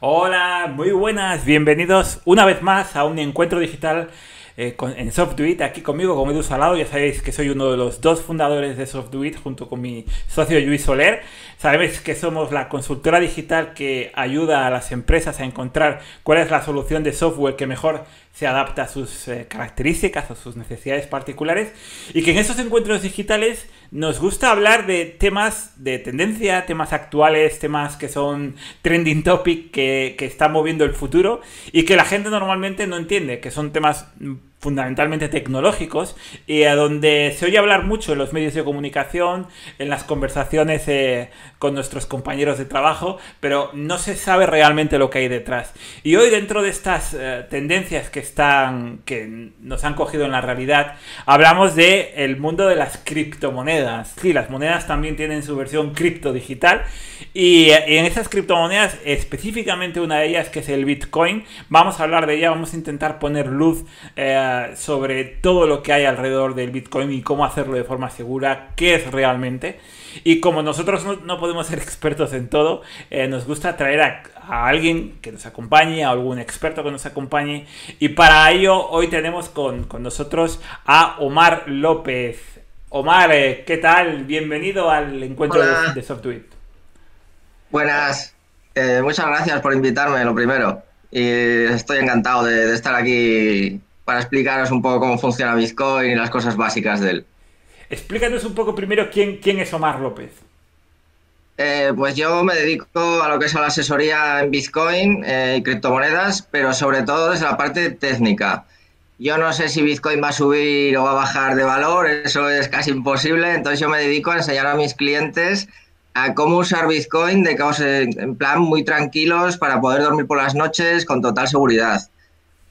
Hola, muy buenas, bienvenidos una vez más a un encuentro digital eh, en SoftDuit, aquí conmigo, con Edu Salado. Ya sabéis que soy uno de los dos fundadores de SoftDuit junto con mi socio Luis Soler. Sabéis que somos la consultora digital que ayuda a las empresas a encontrar cuál es la solución de software que mejor se adapta a sus eh, características, a sus necesidades particulares. Y que en esos encuentros digitales nos gusta hablar de temas de tendencia, temas actuales, temas que son trending topic, que, que están moviendo el futuro y que la gente normalmente no entiende, que son temas fundamentalmente tecnológicos y a donde se oye hablar mucho en los medios de comunicación, en las conversaciones eh, con nuestros compañeros de trabajo, pero no se sabe realmente lo que hay detrás. Y hoy dentro de estas eh, tendencias que están que nos han cogido en la realidad, hablamos de el mundo de las criptomonedas. Sí, las monedas también tienen su versión cripto digital y, en esas criptomonedas, específicamente una de ellas que es el Bitcoin, vamos a hablar de ella, vamos a intentar poner luz eh, sobre todo lo que hay alrededor del Bitcoin y cómo hacerlo de forma segura, qué es realmente. Y como nosotros no, podemos ser expertos en todo, eh, nos gusta traer a, alguien que nos acompañe, a algún experto que nos acompañe. Y para ello hoy tenemos con, nosotros a Omar López. Omar, eh, ¿qué tal? Bienvenido al encuentro de, de. Buenas, eh, muchas gracias por invitarme, lo primero. Y estoy encantado de, estar aquí para explicaros un poco cómo funciona Bitcoin y las cosas básicas de él. Explícanos un poco primero quién, quién es Omar López. Eh, pues yo me dedico a lo que es la asesoría en Bitcoin eh, y criptomonedas, pero sobre todo desde la parte técnica. Yo no sé si Bitcoin va a subir o va a bajar de valor, eso es casi imposible, entonces yo me dedico a enseñar a mis clientes a cómo usar Bitcoin de caos en plan muy tranquilos para poder dormir por las noches con total seguridad.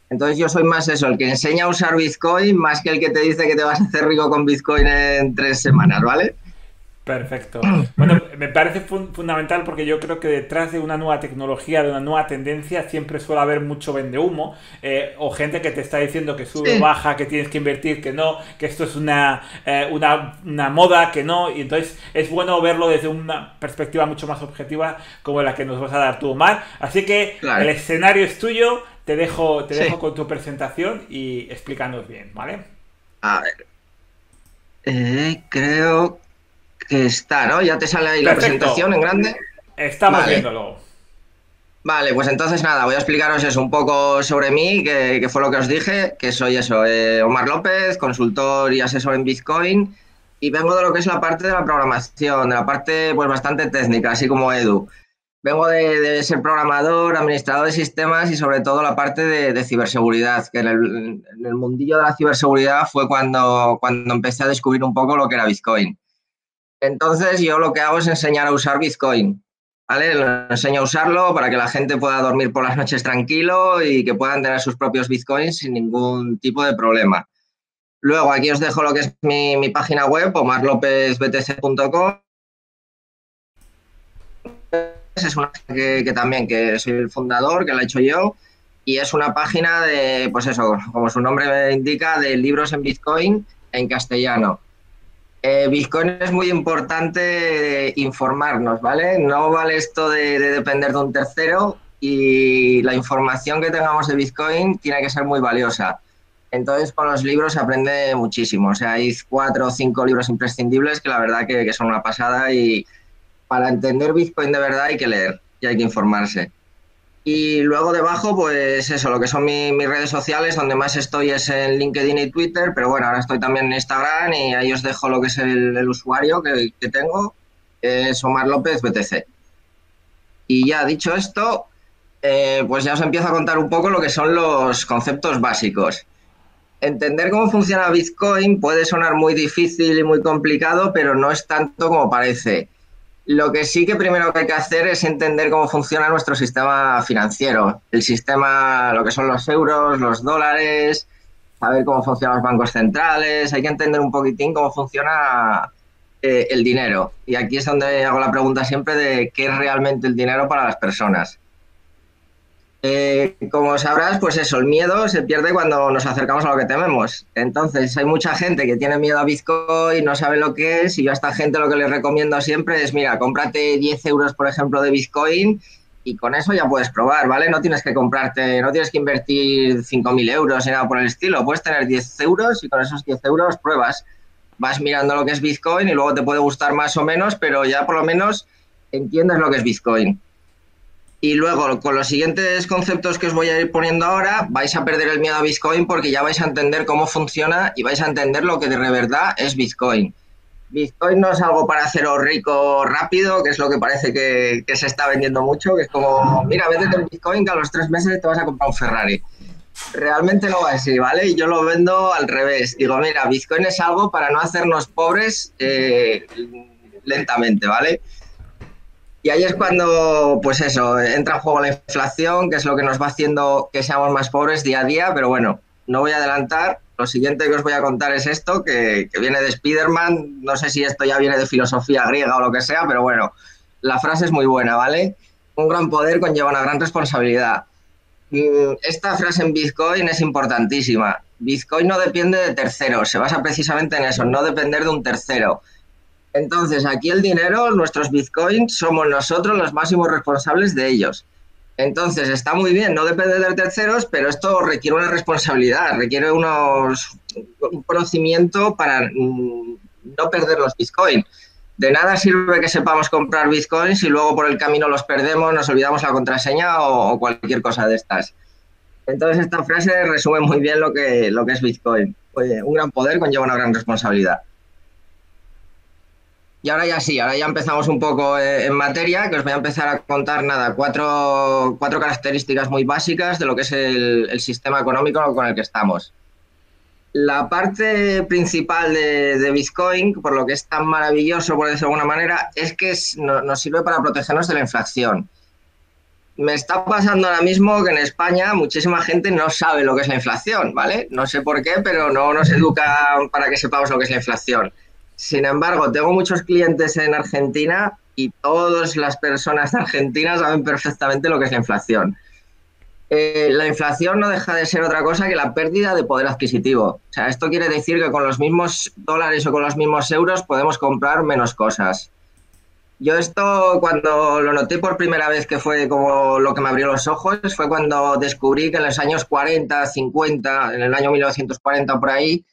Entonces yo soy más eso, el que enseña a usar Bitcoin más que el que te dice que te vas a hacer rico con Bitcoin en tres semanas, ¿vale? Perfecto. Bueno, me parece fundamental porque yo creo que detrás de una nueva tecnología, de una nueva tendencia, siempre suele haber mucho vende humo eh, o gente que te está diciendo que sube o baja, que tienes que invertir, que no, que esto es una, eh, una, moda, que no. Y entonces es bueno verlo desde una perspectiva mucho más objetiva como la que nos vas a dar tú, Omar. Así que el escenario es tuyo. Te dejo, te dejo con tu presentación y explícanos bien, ¿vale? A ver. Eh, creo que está, ¿no? Ya te sale ahí la presentación en grande. Estamos viéndolo. Vale, pues entonces nada, voy a explicaros eso un poco sobre mí, que, fue lo que os dije, que soy eso, eh, Omar López, consultor y asesor en Bitcoin, y vengo de lo que es la parte de la programación, de la parte pues bastante técnica, así como Edu. Vengo de, ser programador, administrador de sistemas y sobre todo la parte de, ciberseguridad, que en el, mundillo de la ciberseguridad fue cuando, cuando empecé a descubrir un poco lo que era Bitcoin. Entonces yo lo que hago es enseñar a usar Bitcoin. ¿Vale? enseño a usarlo para que la gente pueda dormir por las noches tranquilo y que puedan tener sus propios bitcoins sin ningún tipo de problema. Luego aquí os dejo lo que es mi, página web, omarlopezbtc.com. Es una que, que también que soy el fundador, que la he hecho yo, y es una página de, pues eso, como su nombre indica, de libros en Bitcoin en castellano. Eh, Bitcoin es muy importante informarnos, ¿vale? No vale esto de, depender de un tercero y la información que tengamos de Bitcoin tiene que ser muy valiosa. Entonces, con los libros se aprende muchísimo. O sea, hay cuatro o cinco libros imprescindibles que la verdad que son una pasada y para entender Bitcoin de verdad hay que leer y hay que informarse. Y luego debajo, pues eso, lo que son mis redes sociales, donde más estoy es en LinkedIn y Twitter, pero bueno, ahora estoy también en Instagram y ahí os dejo lo que es el, usuario que, tengo, es Omar López BTC. Y ya dicho esto, eh, pues ya os empiezo a contar un poco lo que son los conceptos básicos. Entender cómo funciona Bitcoin puede sonar muy difícil y muy complicado, pero no es tanto como parece. Lo que sí que primero que hay que hacer es entender cómo funciona nuestro sistema financiero, el sistema, lo que son los euros, los dólares, saber cómo funcionan los bancos centrales, hay que entender un poquitín cómo funciona eh, el dinero. Y aquí es donde hago la pregunta siempre de qué es realmente el dinero para las personas. Eh, como sabrás, pues eso, el miedo se pierde cuando nos acercamos a lo que tememos. Entonces, hay mucha gente que tiene miedo a Bitcoin, no sabe lo que es, y yo a esta gente lo que les recomiendo siempre es, mira, cómprate 10 euros, por ejemplo, de Bitcoin y con eso ya puedes probar, ¿vale? No tienes que comprarte, no tienes que invertir 5.000 euros ni nada por el estilo. Puedes tener 10 euros y con esos 10 euros pruebas. Vas mirando lo que es Bitcoin y luego te puede gustar más o menos, pero ya por lo menos entiendes lo que es Bitcoin. Y luego, con los siguientes conceptos que os voy a ir poniendo ahora, vais a perder el miedo a Bitcoin porque ya vais a entender cómo funciona y vais a entender lo que de verdad es Bitcoin. Bitcoin no es algo para haceros rico rápido, que es lo que parece que, se está vendiendo mucho, que es como, mira, vete en Bitcoin que a los tres meses te vas a comprar un Ferrari. Realmente no va así, ¿vale? Y yo lo vendo al revés. Digo, mira, Bitcoin es algo para no hacernos pobres eh, lentamente, ¿vale? Y ahí es cuando, pues eso, entra en juego la inflación, que es lo que nos va haciendo que seamos más pobres día a día, pero bueno, no voy a adelantar. Lo siguiente que os voy a contar es esto, que, viene de Spider-Man. No sé si esto ya viene de filosofía griega o lo que sea, pero bueno, la frase es muy buena, ¿vale? Un gran poder conlleva una gran responsabilidad. Mm, esta frase en Bitcoin es importantísima. Bitcoin no depende de terceros, se basa precisamente en eso, no depender de un tercero. Entonces, aquí el dinero, nuestros bitcoins, somos nosotros los máximos responsables de ellos. Entonces, está muy bien, no depende de terceros, pero esto requiere una responsabilidad, requiere unos, un conocimiento para mm, no perder los bitcoins. De nada sirve que sepamos comprar bitcoins y luego por el camino los perdemos, nos olvidamos la contraseña o, cualquier cosa de estas. Entonces, esta frase resume muy bien lo que, lo que es bitcoin. Oye, un gran poder conlleva una gran responsabilidad. Y ahora ya sí, ahora ya empezamos un poco eh, en materia, que os voy a empezar a contar nada, cuatro, cuatro características muy básicas de lo que es el, sistema económico con el que estamos. La parte principal de, Bitcoin, por lo que es tan maravilloso, por decirlo de alguna manera, es que nos sirve para protegernos de la inflación. Me está pasando ahora mismo que en España muchísima gente no sabe lo que es la inflación, ¿vale? No sé por qué, pero no nos educa para que sepamos lo que es la inflación. Sin embargo, tengo muchos clientes en Argentina y todas las personas de Argentina saben perfectamente lo que es la inflación. Eh, la inflación no deja de ser otra cosa que la pérdida de poder adquisitivo. O sea, esto quiere decir que con los mismos dólares o con los mismos euros podemos comprar menos cosas. Yo esto cuando lo noté por primera vez que fue como lo que me abrió los ojos, fue cuando descubrí que en los años 40, 50, en el año 1940 por ahí,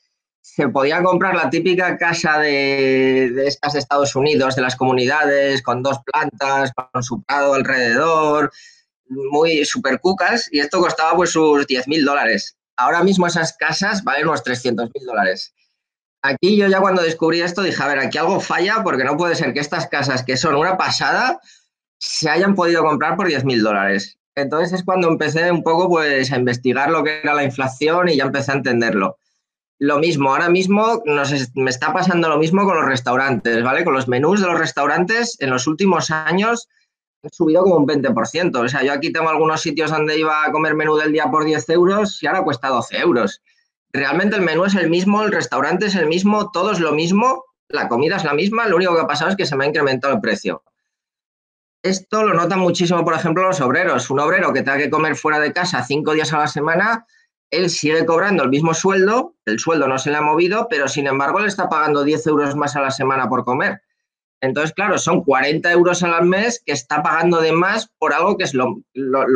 se podía comprar la típica casa de, estas de Estados Unidos, de las comunidades, con dos plantas, con su prado alrededor, muy super cucas, y esto costaba pues sus 10.000 dólares. Ahora mismo esas casas valen unos 300.000 dólares. Aquí yo ya cuando descubrí esto dije, a ver, aquí algo falla porque no puede ser que estas casas que son una pasada se hayan podido comprar por 10.000 dólares. Entonces es cuando empecé un poco pues a investigar lo que era la inflación y ya empecé a entenderlo lo mismo, ahora mismo me está pasando lo mismo con los restaurantes, ¿vale? Con los menús de los restaurantes en los últimos años han subido como un 20%. O sea, yo aquí tengo algunos sitios donde iba a comer menú del día por 10 euros y ahora cuesta 12 euros. Realmente el menú es el mismo, el restaurante es el mismo, todo es lo mismo, la comida es la misma, lo único que ha pasado es que se me ha incrementado el precio. Esto lo notan muchísimo, por ejemplo, los obreros. Un obrero que tenga que comer fuera de casa cinco días a la semana él sigue cobrando el mismo sueldo, el sueldo no se le ha movido, pero sin embargo le está pagando 10 euros más a la semana por comer. Entonces, claro, son 40 euros al mes que está pagando de más por algo que es lo,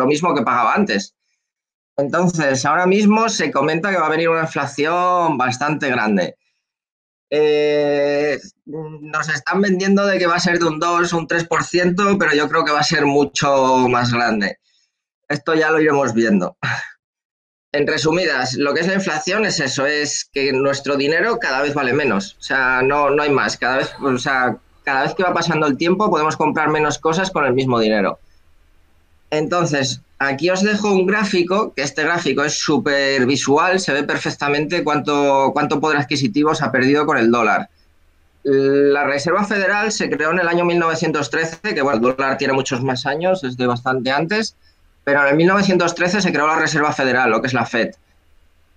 mismo que pagaba antes. Entonces, ahora mismo se comenta que va a venir una inflación bastante grande. Eh, nos están vendiendo de que va a ser de un 2, un 3%, pero yo creo que va a ser mucho más grande. Esto ya lo iremos viendo. En resumidas, lo que es la inflación es eso, es que nuestro dinero cada vez vale menos. O sea, no, no hay más. Cada vez, o sea, cada vez que va pasando el tiempo podemos comprar menos cosas con el mismo dinero. Entonces, aquí os dejo un gráfico, que este gráfico es súper visual, se ve perfectamente cuánto, cuánto poder adquisitivo se ha perdido con el dólar. La Reserva Federal se creó en el año 1913, que bueno, el dólar tiene muchos más años, es de bastante antes, pero en 1913 se creó la Reserva Federal, lo que es la Fed.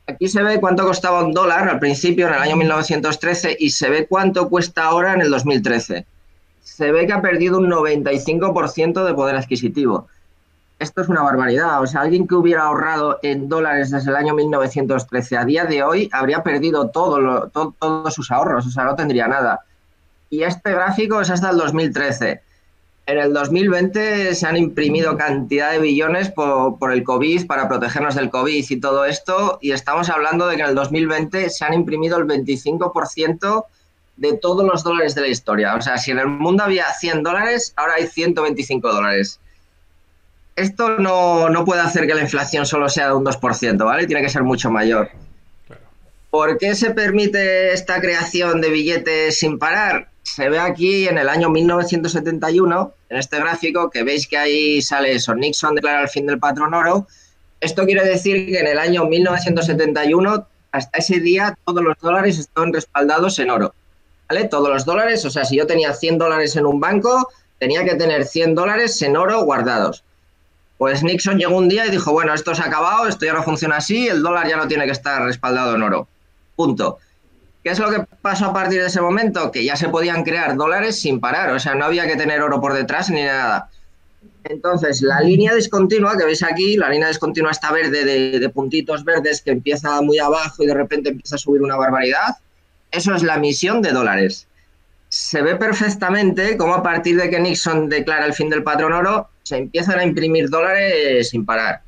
Aquí se ve cuánto costaba un dólar al principio, en el año 1913, y se ve cuánto cuesta ahora en el 2013. Se ve que ha perdido un 95% de poder adquisitivo. Esto es una barbaridad. O sea, alguien que hubiera ahorrado en dólares desde el año 1913 a día de hoy habría perdido todo todos sus ahorros, o sea, no tendría nada. Y este gráfico es hasta el 2013 En el 2020 se han imprimido cantidad de billones por, por, el COVID para protegernos del COVID y todo esto, y estamos hablando de que en el 2020 se han imprimido el 25% de todos los dólares de la historia. O sea, si en el mundo había 100 dólares, ahora hay 125 dólares. Esto no, no puede hacer que la inflación solo sea de un 2%, ¿vale? Tiene que ser mucho mayor. ¿Por qué se permite esta creación de billetes sin parar? Se ve aquí en el año 1971, en este gráfico, que veis que ahí sale eso, Nixon declara el fin del patrón oro. Esto quiere decir que en el año 1971, hasta ese día, todos los dólares estaban respaldados en oro. ¿Vale? Todos los dólares, o sea, si yo tenía 100 dólares en un banco, tenía que tener 100 dólares en oro guardados. Pues Nixon llegó un día y dijo, bueno, esto se ha acabado, esto ya no funciona así, el dólar ya no tiene que estar respaldado en oro. Punto. ¿Qué es lo que pasó a partir de ese momento? Que ya se podían crear dólares sin parar, o sea, no había que tener oro por detrás ni nada. Entonces, la línea discontinua que veis aquí, la línea discontinua está verde de, puntitos verdes que empieza muy abajo y de repente empieza a subir una barbaridad, eso es la emisión de dólares. Se ve perfectamente cómo a partir de que Nixon declara el fin del patrón oro, se empiezan a imprimir dólares sin parar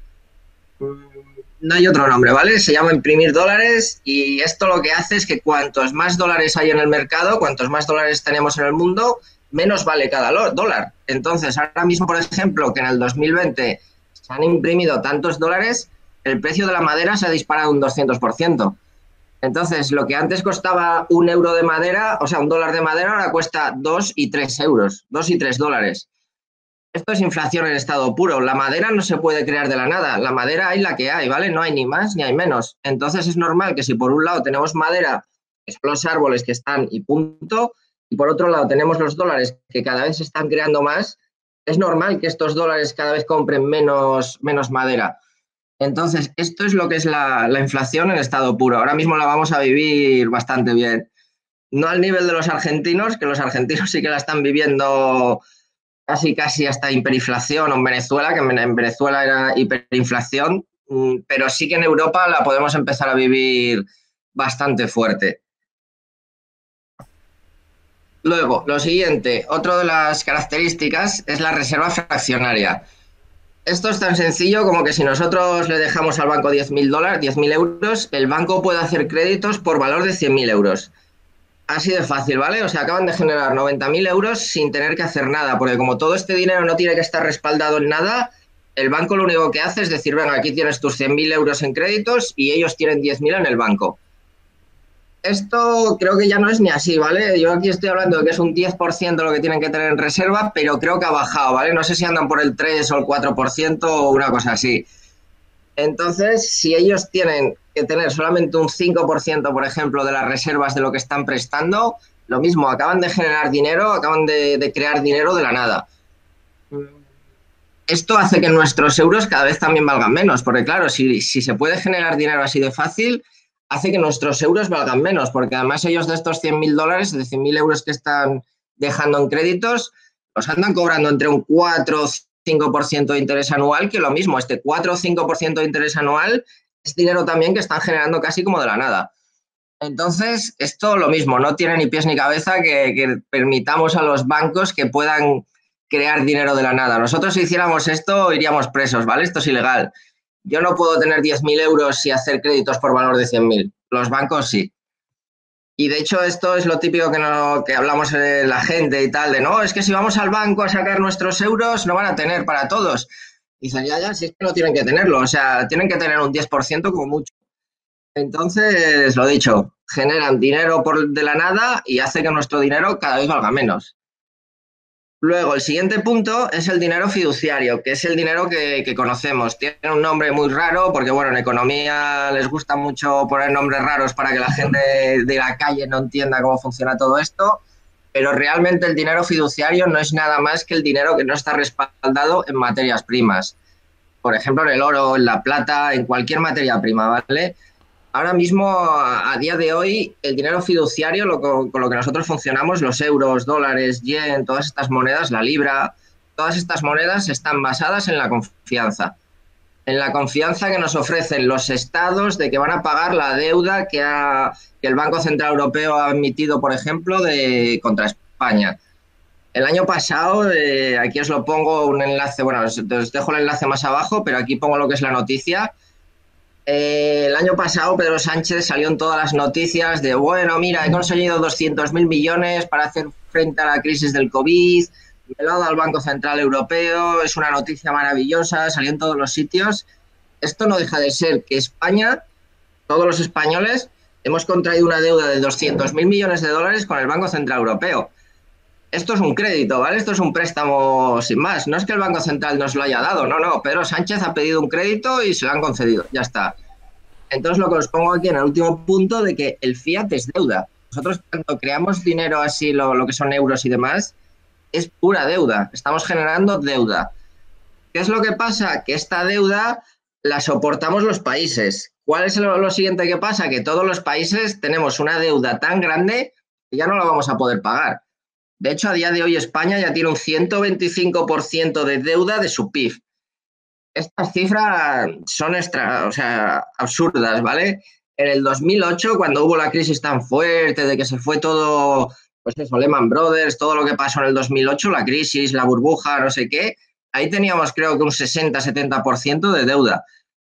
no hay otro nombre, ¿vale? Se llama imprimir dólares y esto lo que hace es que cuantos más dólares hay en el mercado, cuantos más dólares tenemos en el mundo, menos vale cada dólar. Entonces, ahora mismo, por ejemplo, que en el 2020 se han imprimido tantos dólares, el precio de la madera se ha disparado un 200%. Entonces, lo que antes costaba un euro de madera, o sea, un dólar de madera, ahora cuesta dos y tres euros, dos y tres dólares. Esto es inflación en estado puro. La madera no se puede crear de la nada. La madera hay la que hay, ¿vale? No hay ni más ni hay menos. Entonces es normal que si por un lado tenemos madera, son los árboles que están y punto, y por otro lado tenemos los dólares que cada vez se están creando más, es normal que estos dólares cada vez compren menos, menos madera. Entonces, esto es lo que es la, la inflación en estado puro. Ahora mismo la vamos a vivir bastante bien. No al nivel de los argentinos, que los argentinos sí que la están viviendo casi casi hasta hiperinflación en Venezuela, que en Venezuela era hiperinflación, mm, pero sí que en Europa la podemos empezar a vivir bastante fuerte. Luego, lo siguiente, otra de las características es la reserva fraccionaria. Esto es tan sencillo como que si nosotros le dejamos al banco 10.000 dólares, 10.000 euros, el banco puede hacer créditos por valor de 100.000 euros. Así de fácil, ¿vale? O sea, acaban de generar 90.000 euros sin tener que hacer nada, porque como todo este dinero no tiene que estar respaldado en nada, el banco lo único que hace es decir, venga, aquí tienes tus 100.000 euros en créditos y ellos tienen 10.000 en el banco. Esto creo que ya no es ni así, ¿vale? Yo aquí estoy hablando de que es un 10% lo que tienen que tener en reserva, pero creo que ha bajado, ¿vale? No sé si andan por el 3 o el 4% o una cosa así. Entonces, si ellos tienen que tener solamente un 5%, por ejemplo, de las reservas de lo que están prestando, lo mismo, acaban de generar dinero, acaban de, crear dinero de la nada. Esto hace que nuestros euros cada vez también valgan menos, porque claro, si, se puede generar dinero así de fácil, hace que nuestros euros valgan menos, porque además ellos de estos 100.000 dólares, de 100.000 euros que están dejando en créditos, los andan cobrando entre un 4, 5% de interés anual, que lo mismo, este 4 o 5% de interés anual es dinero también que están generando casi como de la nada. Entonces, esto lo mismo, no tiene ni pies ni cabeza que, permitamos a los bancos que puedan crear dinero de la nada. Nosotros si hiciéramos esto iríamos presos, ¿vale? Esto es ilegal. Yo no puedo tener 10.000 euros y hacer créditos por valor de 100.000. Los bancos sí. Y de hecho esto es lo típico que, no, que hablamos la gente y tal, de no, es que si vamos al banco a sacar nuestros euros, no van a tener para todos. Y dicen, ya, ya, si es que no tienen que tenerlo, o sea, tienen que tener un 10% como mucho. Entonces, lo dicho, generan dinero por de la nada y hace que nuestro dinero cada vez valga menos. Luego, el siguiente punto es el dinero fiduciario, que es el dinero que, conocemos. Tiene un nombre muy raro porque, bueno, en economía les gusta mucho poner nombres raros para que la gente de la calle no entienda cómo funciona todo esto, pero realmente el dinero fiduciario no es nada más que el dinero que no está respaldado en materias primas. Por ejemplo, en el oro, en la plata, en cualquier materia prima, ¿vale? Ahora mismo, a, día de hoy, el dinero fiduciario, lo, con, lo que nosotros funcionamos, los euros, dólares, yen, todas estas monedas, la libra, todas estas monedas están basadas en la confianza. En la confianza que nos ofrecen los estados de que van a pagar la deuda que, ha, que el Banco Central Europeo ha emitido, por ejemplo, de, contra España. El año pasado, eh, aquí os lo pongo un enlace, bueno, os, dejo el enlace más abajo, pero aquí pongo lo que es la noticia. Eh, el año pasado Pedro Sánchez salió en todas las noticias de, bueno, mira, he conseguido 200.000 millones para hacer frente a la crisis del COVID, me he dado al Banco Central Europeo, es una noticia maravillosa, salió en todos los sitios. Esto no deja de ser que España, todos los españoles, hemos contraído una deuda de 200.000 millones de dólares con el Banco Central Europeo esto es un crédito, ¿vale? Esto es un préstamo sin más. No es que el Banco Central nos lo haya dado, no, no. Pedro Sánchez ha pedido un crédito y se lo han concedido, ya está. Entonces lo que os pongo aquí en el último punto de que el fiat es deuda. Nosotros cuando creamos dinero así, lo, que son euros y demás, es pura deuda. Estamos generando deuda. ¿Qué es lo que pasa? Que esta deuda la soportamos los países. ¿Cuál es lo, lo siguiente que pasa? Que todos los países tenemos una deuda tan grande que ya no la vamos a poder pagar. De hecho, a día de hoy España ya tiene un 125% de deuda de su PIB. Estas cifras son extra, o sea, absurdas, ¿vale? En el 2008, cuando hubo la crisis tan fuerte de que se fue todo, pues eso, Lehman Brothers, todo lo que pasó en el 2008, la crisis, la burbuja, no sé qué, ahí teníamos creo que un 60-70% de deuda.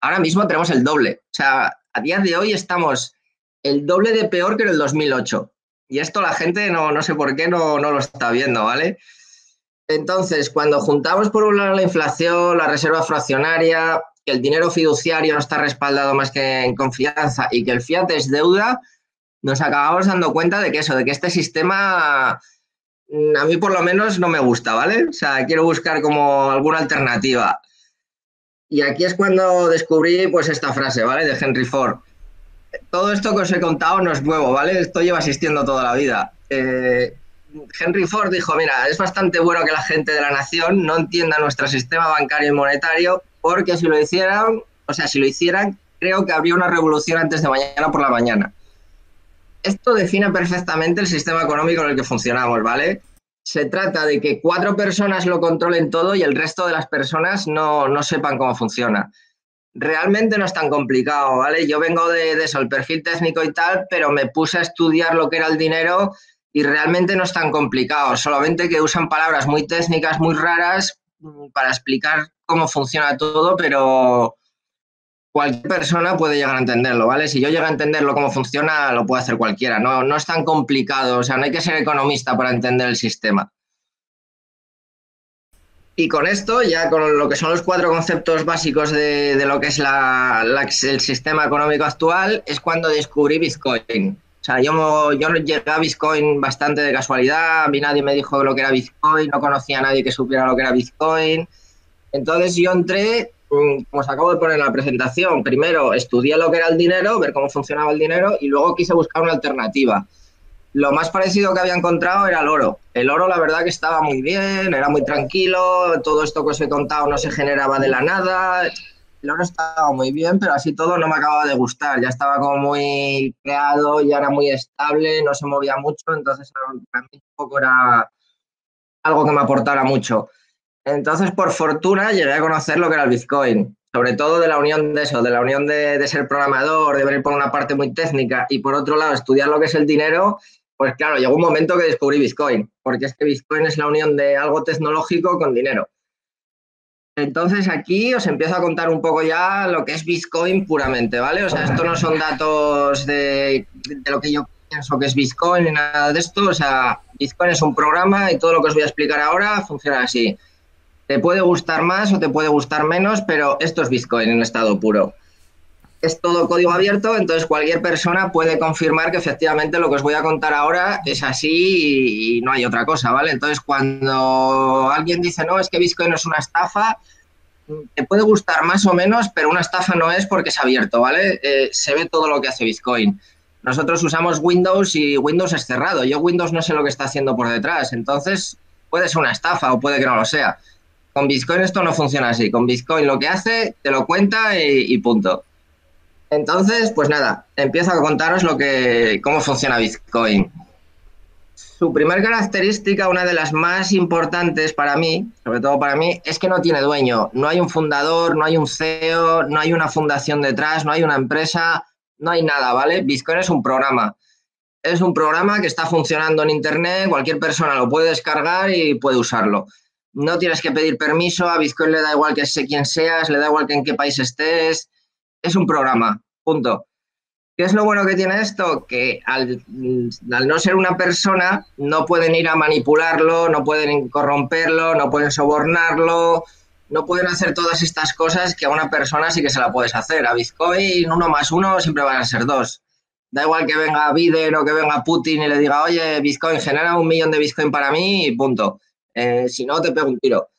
Ahora mismo tenemos el doble. O sea, a día de hoy estamos el doble de peor que en el 2008. Y esto la gente no, no sé por qué no, no lo está viendo, ¿vale? Entonces, cuando juntamos por un lado la inflación, la reserva fraccionaria, que el dinero fiduciario no está respaldado más que en confianza y que el fiat es deuda, nos acabamos dando cuenta de que eso, de que este sistema mm, a mí por lo menos no me gusta, ¿vale? O sea, quiero buscar como alguna alternativa. Y aquí es cuando descubrí pues esta frase, ¿vale? De Henry Ford todo esto que os he contado no es nuevo, ¿vale? Esto lleva existiendo toda la vida. Eh, Henry Ford dijo, mira, es bastante bueno que la gente de la nación no entienda nuestro sistema bancario y monetario, porque si lo hicieran, o sea, si lo hicieran, creo que habría una revolución antes de mañana por la mañana. Esto define perfectamente el sistema económico en el que funcionamos, ¿vale? Se trata de que cuatro personas lo controlen todo y el resto de las personas no, no sepan cómo funciona realmente no es tan complicado, ¿vale? Yo vengo de, eso, el perfil técnico y tal, pero me puse a estudiar lo que era el dinero y realmente no es tan complicado, solamente que usan palabras muy técnicas, muy raras mm, para explicar cómo funciona todo, pero cualquier persona puede llegar a entenderlo, ¿vale? Si yo llego a entenderlo cómo funciona, lo puede hacer cualquiera, no, no es tan complicado, o sea, no hay que ser economista para entender el sistema. Y con esto, ya con lo que son los cuatro conceptos básicos de, lo que es el sistema económico actual, es cuando descubrí Bitcoin. O sea, yo, yo llegué a Bitcoin bastante de casualidad, a mí nadie me dijo lo que era Bitcoin, no conocía a nadie que supiera lo que era Bitcoin. Entonces yo entré, mm, como os acabo de poner en la presentación, primero estudié lo que era el dinero, ver cómo funcionaba el dinero y luego quise buscar una alternativa. Lo más parecido que había encontrado era el oro. El oro, la verdad, que estaba muy bien, era muy tranquilo, todo esto que os he contado no se generaba de la nada. El oro estaba muy bien, pero así todo no me acababa de gustar. Ya estaba como muy creado, ya era muy estable, no se movía mucho, entonces para mí tampoco era algo que me aportara mucho. Entonces, por fortuna, llegué a conocer lo que era el Bitcoin sobre todo de la unión de eso, de la unión de, de, ser programador, de ver por una parte muy técnica y por otro lado estudiar lo que es el dinero pues claro, llegó un momento que descubrí Bitcoin, porque es que Bitcoin es la unión de algo tecnológico con dinero. Entonces aquí os empiezo a contar un poco ya lo que es Bitcoin puramente, ¿vale? O sea, esto no son datos de, lo que yo pienso que es Bitcoin ni nada de esto. O sea, Bitcoin es un programa y todo lo que os voy a explicar ahora funciona así. Te puede gustar más o te puede gustar menos, pero esto es Bitcoin en estado puro es todo código abierto, entonces cualquier persona puede confirmar que efectivamente lo que os voy a contar ahora es así y, no hay otra cosa, ¿vale? Entonces cuando alguien dice, no, es que Bitcoin es una estafa, te puede gustar más o menos, pero una estafa no es porque es abierto, ¿vale? Eh, se ve todo lo que hace Bitcoin. Nosotros usamos Windows y Windows es cerrado. Yo Windows no sé lo que está haciendo por detrás, entonces puede ser una estafa o puede que no lo sea. Con Bitcoin esto no funciona así. Con Bitcoin lo que hace, te lo cuenta y punto. Entonces, pues nada, empiezo a contaros lo que, cómo funciona Bitcoin. Su primer característica, una de las más importantes para mí, sobre todo para mí, es que no tiene dueño. No hay un fundador, no hay un CEO, no hay una fundación detrás, no hay una empresa, no hay nada, ¿vale? Bitcoin es un programa. Es un programa que está funcionando en Internet, cualquier persona lo puede descargar y puede usarlo. No tienes que pedir permiso, a Bitcoin le da igual que sé quién seas, le da igual que en qué país estés. Es un programa, punto. ¿Qué es lo bueno que tiene esto? Que al, no ser una persona, no pueden ir a manipularlo, no pueden corromperlo, no pueden sobornarlo, no pueden hacer todas estas cosas que a una persona sí que se la puedes hacer. A Bitcoin, uno más uno siempre van a ser dos. Da igual que venga Biden o que venga Putin y le diga, oye, Bitcoin, genera un millón de Bitcoin para mí y punto. Eh, si no, te pego un tiro.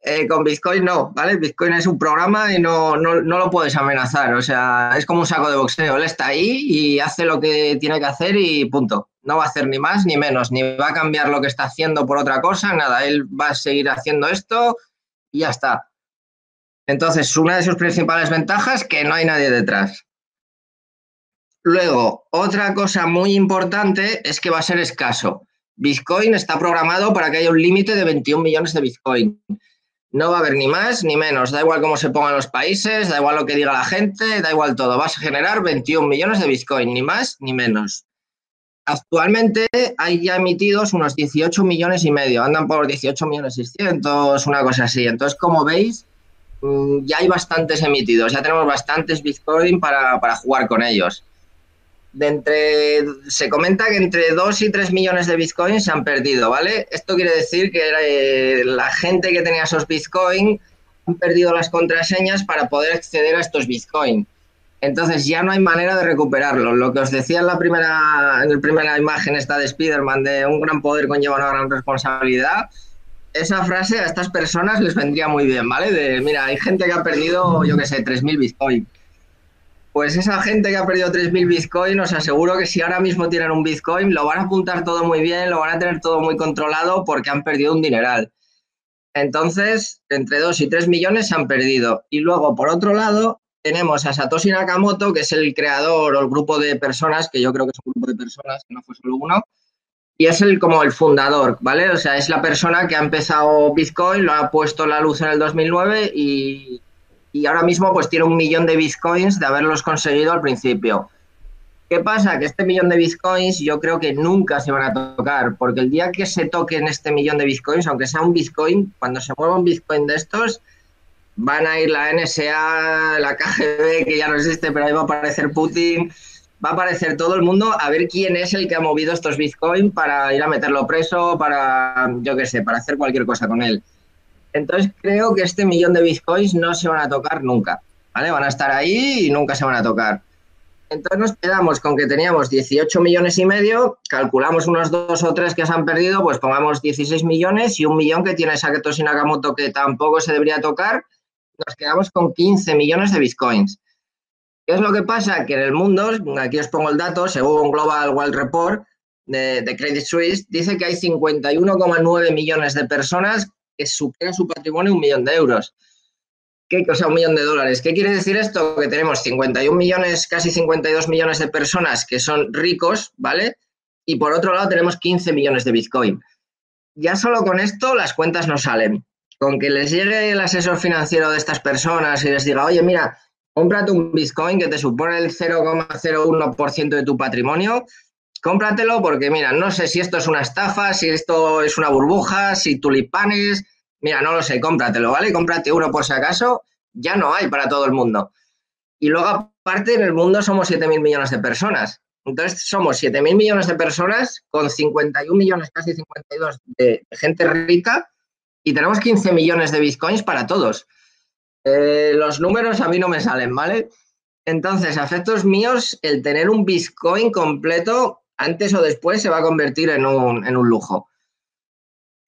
Eh, con Bitcoin no, ¿vale? Bitcoin es un programa y no, no, no, lo puedes amenazar. O sea, es como un saco de boxeo. Él está ahí y hace lo que tiene que hacer y punto. No va a hacer ni más ni menos, ni va a cambiar lo que está haciendo por otra cosa, nada. Él va a seguir haciendo esto y ya está. Entonces, una de sus principales ventajas que no hay nadie detrás. Luego, otra cosa muy importante es que va a ser escaso. Bitcoin está programado para que haya un límite de 21 millones de Bitcoin. No va a haber ni más ni menos, da igual cómo se pongan los países, da igual lo que diga la gente, da igual todo. Vas a generar 21 millones de Bitcoin, ni más ni menos. Actualmente hay ya emitidos unos 18 millones y medio, andan por 18 millones 600, una cosa así. Entonces, como veis, mm, ya hay bastantes emitidos, ya tenemos bastantes Bitcoin para, para jugar con ellos. De entre, se comenta que entre 2 y 3 millones de Bitcoin se han perdido, ¿vale? Esto quiere decir que eh, la gente que tenía esos Bitcoin han perdido las contraseñas para poder acceder a estos Bitcoin. Entonces ya no hay manera de recuperarlo. Lo que os decía en la primera, en primera imagen esta de Spider-Man de un gran poder conlleva una gran responsabilidad, esa frase a estas personas les vendría muy bien, ¿vale? De, mira, hay gente que ha perdido, yo qué sé, 3.000 Bitcoin. Pues esa gente que ha perdido 3.000 Bitcoin, os aseguro que si ahora mismo tienen un Bitcoin, lo van a apuntar todo muy bien, lo van a tener todo muy controlado porque han perdido un dineral. Entonces, entre 2 y 3 millones se han perdido. Y luego, por otro lado, tenemos a Satoshi Nakamoto, que es el creador o el grupo de personas, que yo creo que es un grupo de personas, que no fue solo uno, y es el como el fundador, ¿vale? O sea, es la persona que ha empezado Bitcoin, lo ha puesto la luz en el 2009 y, y ahora mismo pues tiene un millón de Bitcoins de haberlos conseguido al principio. ¿Qué pasa? Que este millón de Bitcoins yo creo que nunca se van a tocar, porque el día que se toquen este millón de Bitcoins, aunque sea un Bitcoin, cuando se mueva un Bitcoin de estos, van a ir la NSA, la KGB, que ya no existe, pero ahí va a aparecer Putin, va a aparecer todo el mundo a ver quién es el que ha movido estos Bitcoin para ir a meterlo preso, para, yo qué sé, para hacer cualquier cosa con él. Entonces creo que este millón de Bitcoins no se van a tocar nunca, ¿vale? Van a estar ahí y nunca se van a tocar. Entonces nos quedamos con que teníamos 18 millones y medio, calculamos unos dos o tres que se han perdido, pues pongamos 16 millones y un millón que tiene Satoshi Nakamoto que tampoco se debería tocar, nos quedamos con 15 millones de bitcoins. ¿Qué es lo que pasa? Que en el mundo, aquí os pongo el dato, según Global World Report de, Credit Suisse, dice que hay 51,9 millones de personas que superan su patrimonio un millón de euros. ¿Qué, o sea, un millón de dólares. ¿Qué quiere decir esto? Que tenemos 51 millones, casi 52 millones de personas que son ricos, ¿vale? Y por otro lado tenemos 15 millones de Bitcoin. Ya solo con esto las cuentas no salen con que les llegue el asesor financiero de estas personas y les diga, oye, mira, cómprate un Bitcoin que te supone el 0,01% de tu patrimonio, cómpratelo porque, mira, no sé si esto es una estafa, si esto es una burbuja, si tulipanes, mira, no lo sé, cómpratelo, ¿vale? Cómprate uno por si acaso, ya no hay para todo el mundo. Y luego, aparte, en el mundo somos 7.000 millones de personas. Entonces, somos 7.000 millones de personas con 51 millones, casi 52 de gente rica y tenemos 15 millones de bitcoins para todos. Eh, los números a mí no me salen, ¿vale? Entonces, a efectos míos, el tener un bitcoin completo antes o después se va a convertir en un, en un lujo.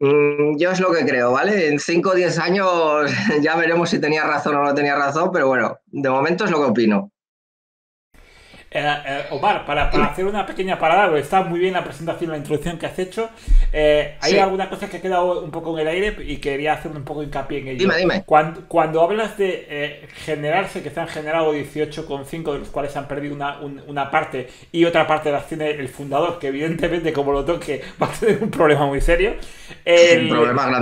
Mm, yo es lo que creo, ¿vale? En 5 o 10 años ya veremos si tenía razón o no tenía razón, pero bueno, de momento es lo que opino. Eh, eh, Omar, para, hacer una pequeña parada, está muy bien la presentación, la introducción que has hecho. Eh, hay alguna cosa que ha quedado un poco en el aire y quería hacer un poco hincapié en ello. Dime, dime. Cuando, cuando hablas de generarse, que se han generado 18,5, de los cuales se han perdido una, una, parte y otra parte de la acción del fundador, que evidentemente, como lo toque, va a tener un problema muy serio. El,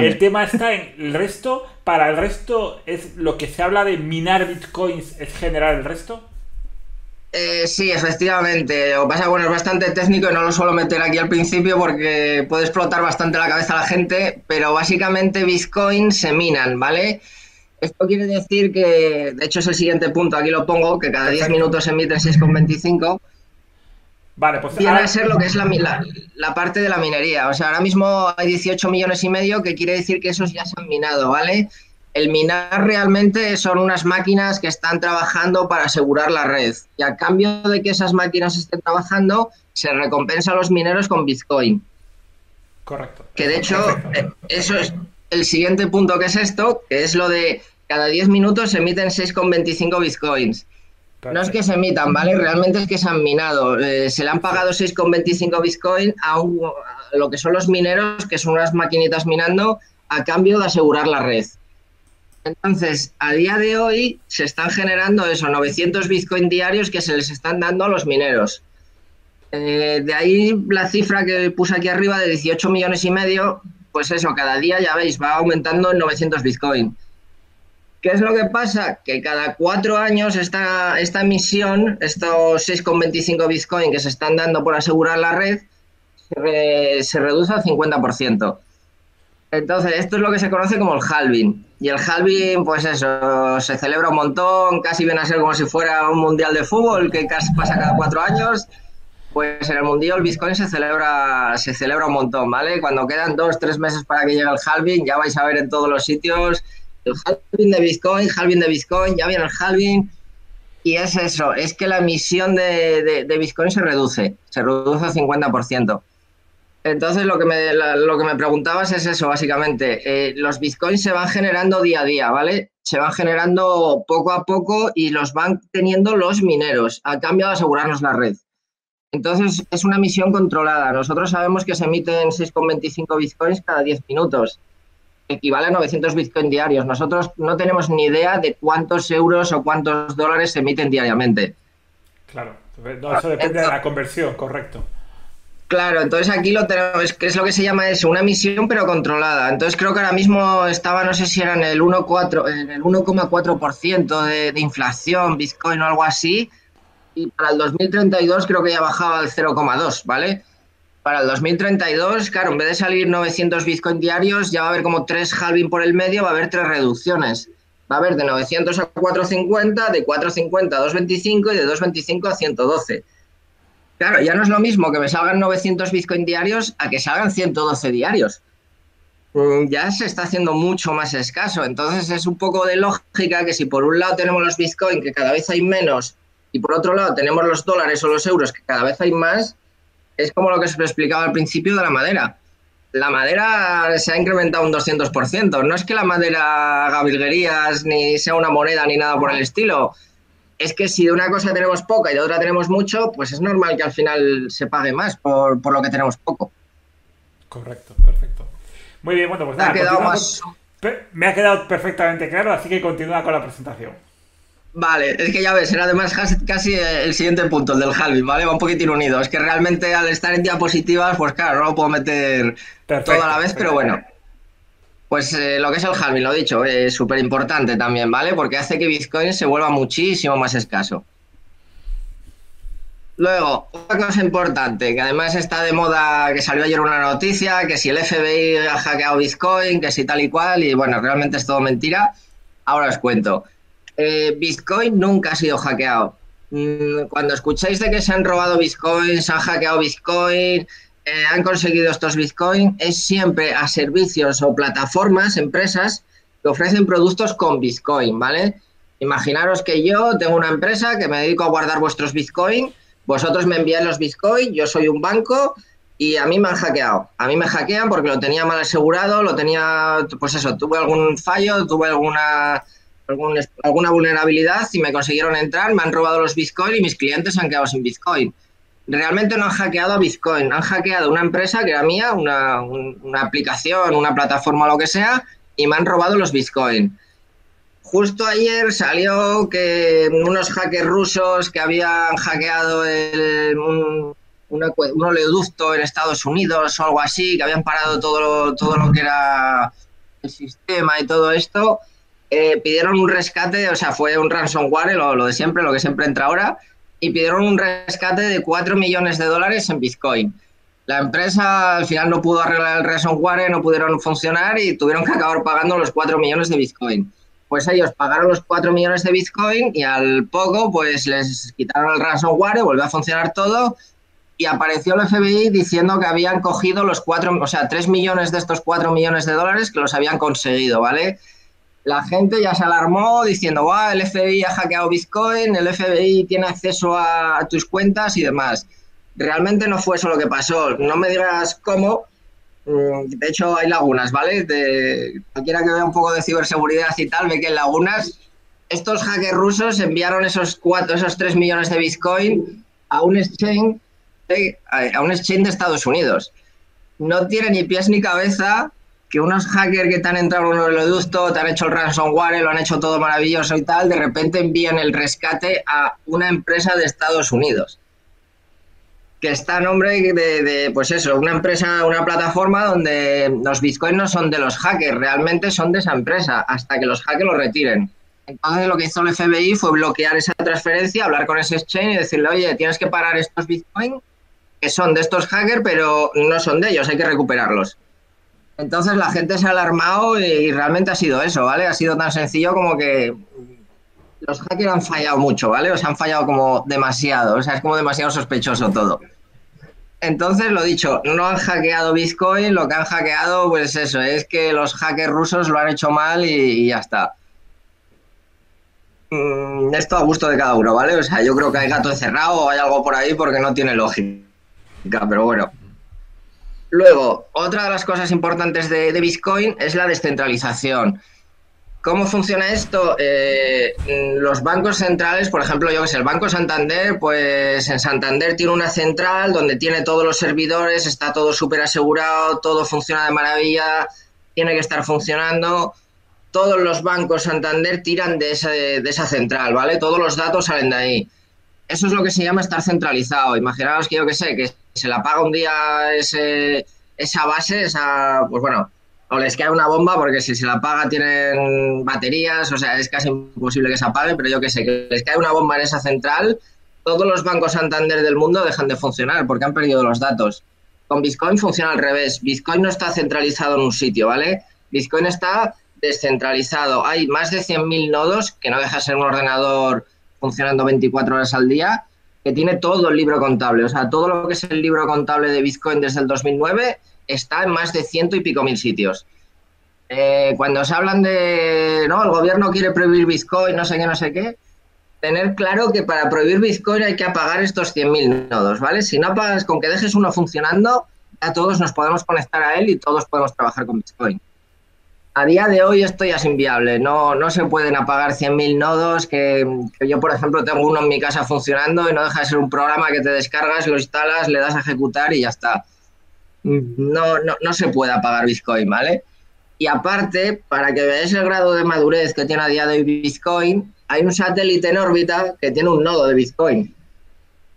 el tema está en el resto. Para el resto, es lo que se habla de minar bitcoins, es generar el resto. Eh, sí, efectivamente. Lo que pasa bueno, es bastante técnico y no lo suelo meter aquí al principio porque puede explotar bastante la cabeza a la gente, pero básicamente Bitcoin se minan, ¿vale? Esto quiere decir que, de hecho es el siguiente punto, aquí lo pongo, que cada 10 minutos se emiten 6,25. Vale, pues Viene a ser lo que es la, la, la, parte de la minería. O sea, ahora mismo hay 18 millones y medio, que quiere decir que esos ya se han minado, ¿vale? El minar realmente son unas máquinas que están trabajando para asegurar la red. Y a cambio de que esas máquinas estén trabajando, se recompensa a los mineros con Bitcoin. Correcto. Que de hecho, eh, eso es el siguiente punto que es esto, que es lo de cada 10 minutos se emiten 6,25 Bitcoins. Perfecto. No es que se emitan, ¿vale? Realmente es que se han minado. Eh, se le han pagado 6,25 Bitcoin a, un, a lo que son los mineros, que son unas maquinitas minando, a cambio de asegurar la red. Entonces, a día de hoy se están generando eso, 900 Bitcoin diarios que se les están dando a los mineros. Eh, de ahí la cifra que puse aquí arriba de 18 millones y medio, pues eso, cada día ya veis, va aumentando en 900 Bitcoin. ¿Qué es lo que pasa? Que cada cuatro años esta, esta emisión, estos 6,25 Bitcoin que se están dando por asegurar la red, se, re, se reduce al 50%. Entonces, esto es lo que se conoce como el halving. Y el halving, pues eso, se celebra un montón, casi viene a ser como si fuera un mundial de fútbol que casi pasa cada cuatro años. Pues en el mundial el Bitcoin se celebra, se celebra un montón, ¿vale? Cuando quedan dos, tres meses para que llegue el halving, ya vais a ver en todos los sitios el halving de Bitcoin, halving de Bitcoin, ya viene el halving. Y es eso, es que la emisión de, de, de Bitcoin se reduce, se reduce al 50%. Entonces, lo que me, la, lo que me preguntabas es eso, básicamente. Eh, los bitcoins se van generando día a día, ¿vale? Se van generando poco a poco y los van teniendo los mineros, a cambio de asegurarnos la red. Entonces, es una misión controlada. Nosotros sabemos que se emiten 6,25 bitcoins cada 10 minutos. Equivale a 900 bitcoins diarios. Nosotros no tenemos ni idea de cuántos euros o cuántos dólares se emiten diariamente. Claro, no, eso depende Entonces, de la conversión, correcto. Claro, entonces aquí lo tenemos, que es lo que se llama eso, una emisión pero controlada. Entonces creo que ahora mismo estaba, no sé si era en el 1,4% de, de inflación, Bitcoin o algo así, y para el 2032 creo que ya bajaba al 0,2, ¿vale? Para el 2032, claro, en vez de salir 900 Bitcoin diarios, ya va a haber como tres halving por el medio, va a haber tres reducciones. Va a haber de 900 a 450, de 450 a 225 y de 225 a 112. Claro, ya no es lo mismo que me salgan 900 Bitcoin diarios a que salgan 112 diarios. Ya se está haciendo mucho más escaso. Entonces es un poco de lógica que si por un lado tenemos los Bitcoin, que cada vez hay menos, y por otro lado tenemos los dólares o los euros, que cada vez hay más, es como lo que os explicaba al principio de la madera. La madera se ha incrementado un 200%. No es que la madera haga virguerías, ni sea una moneda, ni nada por el estilo es que si de una cosa tenemos poca y de otra tenemos mucho, pues es normal que al final se pague más por, por lo que tenemos poco. Correcto, perfecto. Muy bien, bueno, pues nada, me ha, quedado más... con... me ha quedado perfectamente claro, así que continúa con la presentación. Vale, es que ya ves, era además casi el siguiente punto, el del halving, ¿vale? Va un poquitín unido. Es que realmente al estar en diapositivas, pues claro, no lo puedo meter perfecto, todo a la vez, perfecto. pero bueno. Pues eh, lo que es el halving, lo dicho, es súper importante también, ¿vale? Porque hace que Bitcoin se vuelva muchísimo más escaso. Luego, otra cosa importante, que además está de moda, que salió ayer una noticia, que si el FBI ha hackeado Bitcoin, que si tal y cual, y bueno, realmente es todo mentira. Ahora os cuento. Eh, Bitcoin nunca ha sido hackeado. Mm, cuando escucháis de que se han robado Bitcoin, se han hackeado Bitcoin, eh, han conseguido estos Bitcoin es siempre a servicios o plataformas, empresas que ofrecen productos con Bitcoin, ¿vale? Imaginaros que yo tengo una empresa que me dedico a guardar vuestros Bitcoin, vosotros me enviáis los Bitcoin, yo soy un banco y a mí me han hackeado. A mí me hackean porque lo tenía mal asegurado, lo tenía, pues eso, tuve algún fallo, tuve alguna, algún, alguna vulnerabilidad y me consiguieron entrar, me han robado los Bitcoin y mis clientes han quedado sin Bitcoin realmente no han hackeado a Bitcoin, han hackeado una empresa que era mía, una, una aplicación, una plataforma, lo que sea, y me han robado los Bitcoin. Justo ayer salió que unos hackers rusos que habían hackeado el, un, una, un oleoducto en Estados Unidos o algo así, que habían parado todo lo, todo lo que era el sistema y todo esto, eh, pidieron un rescate, o sea, fue un ransomware, lo, lo de siempre, lo que siempre entra ahora, y pidieron un rescate de 4 millones de dólares en Bitcoin. La empresa al final no pudo arreglar el ransomware, no pudieron funcionar y tuvieron que acabar pagando los 4 millones de Bitcoin. Pues ellos pagaron los 4 millones de Bitcoin y al poco pues les quitaron el ransomware, volvió a funcionar todo y apareció el FBI diciendo que habían cogido los 4, o sea, 3 millones de estos 4 millones de dólares que los habían conseguido, ¿vale? La gente ya se alarmó diciendo, wow, el FBI ha hackeado Bitcoin, el FBI tiene acceso a tus cuentas y demás realmente no fue eso lo que pasó. No me digas cómo. Mm, de hecho, hay lagunas, ¿vale? Cualquiera que vea un poco de ciberseguridad y tal, ve que en lagunas estos hackers rusos enviaron esos cuatro, esos 3 millones de Bitcoin a un exchange a un exchange de Estados Unidos. No tiene ni pies ni cabeza que unos hackers que te han entrado en un oleoducto, te han hecho el ransomware, lo han hecho todo maravilloso y tal, de repente envían el rescate a una empresa de Estados Unidos que está a nombre de, pues eso, una empresa, una plataforma donde los bitcoins no son de los hackers, realmente son de esa empresa, hasta que los hackers lo retiren. Entonces lo que hizo el FBI fue bloquear esa transferencia, hablar con ese exchange y decirle, oye, tienes que parar estos bitcoins que son de estos hackers, pero no son de ellos, hay que recuperarlos. Entonces la gente se ha alarmado y realmente ha sido eso, ¿vale? Ha sido tan sencillo como que los hackers han fallado mucho, ¿vale? O sea, han fallado como demasiado, o sea, es como demasiado sospechoso todo. Entonces, lo dicho, no han hackeado Bitcoin, lo que han hackeado, pues eso, es que los hackers rusos lo han hecho mal y, ya está. Mm, esto a gusto de cada uno, ¿vale? O sea, yo creo que hay gato encerrado o hay algo por ahí porque no tiene lógica, pero bueno. Luego, otra de las cosas importantes de Bitcoin es la descentralización. ¿Cómo funciona esto? Eh, los bancos centrales, por ejemplo, yo que sé, el Banco Santander, pues en Santander tiene una central donde tiene todos los servidores, está todo súper asegurado, todo funciona de maravilla, tiene que estar funcionando. Todos los bancos Santander tiran de, de esa central, ¿vale? Todos los datos salen de ahí. Eso es lo que se llama estar centralizado. Imaginaos que yo que sé, que se la paga un día ese, esa base, esa, pues bueno, o les cae una bomba porque si se la apaga tienen baterías, o sea, es casi imposible que se apague, pero yo que sé, que les cae una bomba en esa central, todos los bancos Santander del mundo dejan de funcionar porque han perdido los datos. Con Bitcoin funciona al revés. Bitcoin no está centralizado en un sitio, ¿vale? Bitcoin está descentralizado. Hay más de 100.000 nodos, que no deja de ser un ordenador funcionando 24 horas al día, que tiene todo el libro contable. O sea, todo lo que es el libro contable de Bitcoin desde el 2009 está en más de ciento y pico mil sitios. Eh, cuando se hablan de, no, el gobierno quiere prohibir Bitcoin, no sé qué, no sé qué, tener claro que para prohibir Bitcoin hay que apagar estos 100.000 nodos, ¿vale? Si no apagas con que dejes uno funcionando, ya todos nos podemos conectar a él y todos podemos trabajar con Bitcoin. A día de hoy esto ya es inviable, no, no se pueden apagar 100.000 nodos, que, que, yo por ejemplo tengo uno en mi casa funcionando y no deja de ser un programa que te descargas, lo instalas, le das a ejecutar y ya está no, no, no se puede apagar Bitcoin, ¿vale? Y aparte, para que veáis el grado de madurez que tiene a día de hoy Bitcoin, hay un satélite en órbita que tiene un nodo de Bitcoin.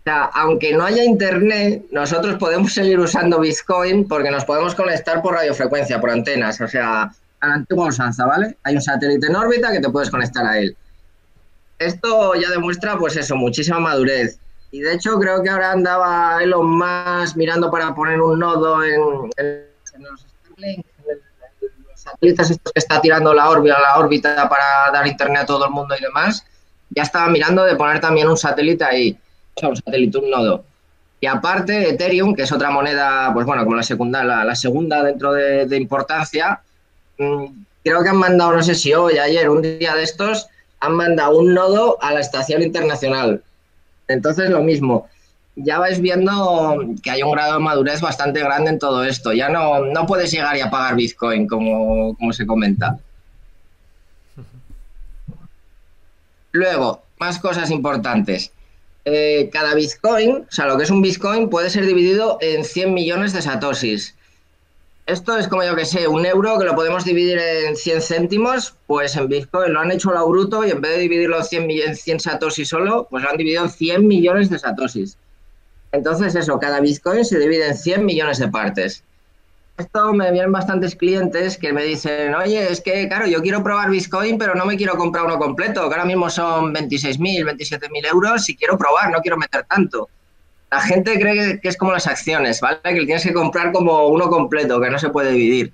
O sea, aunque no haya internet, nosotros podemos seguir usando Bitcoin porque nos podemos conectar por radiofrecuencia, por antenas. O sea, a la antigua usanza, ¿vale? Hay un satélite en órbita que te puedes conectar a él. Esto ya demuestra, pues eso, muchísima madurez. Y de hecho creo que ahora andaba Elon Musk mirando para poner un nodo en, los satélites estos que está tirando la órbita, la órbita para dar internet a todo el mundo y demás. Ya estaba mirando de poner también un satélite ahí, o sea, un satélite, un nodo. Y aparte, Ethereum, que es otra moneda, pues bueno, como la segunda, la, segunda dentro de, de importancia, creo que han mandado, no sé si hoy, ayer, un día de estos, han mandado un nodo a la estación internacional entonces, lo mismo. Ya vais viendo que hay un grado de madurez bastante grande en todo esto. Ya no, no puedes llegar y apagar Bitcoin, como, se comenta. Luego, más cosas importantes. Eh, cada Bitcoin, o sea, lo que es un Bitcoin, puede ser dividido en 100 millones de satoshis. Esto es como yo que sé, un euro que lo podemos dividir en 100 céntimos, pues en Bitcoin lo han hecho lo bruto y en vez de dividirlo en 100, en 100 satoshis solo, pues lo han dividido en 100 millones de satoshis. Entonces eso, cada Bitcoin se divide en 100 millones de partes. esto me vienen bastantes clientes que me dicen, oye, es que, claro, yo quiero probar Bitcoin, pero no me quiero comprar uno completo, que ahora mismo son 26.000, 27.000 euros y quiero probar, no quiero meter tanto. La gente cree que es como las acciones, ¿vale? Que tienes que comprar como uno completo, que no se puede dividir.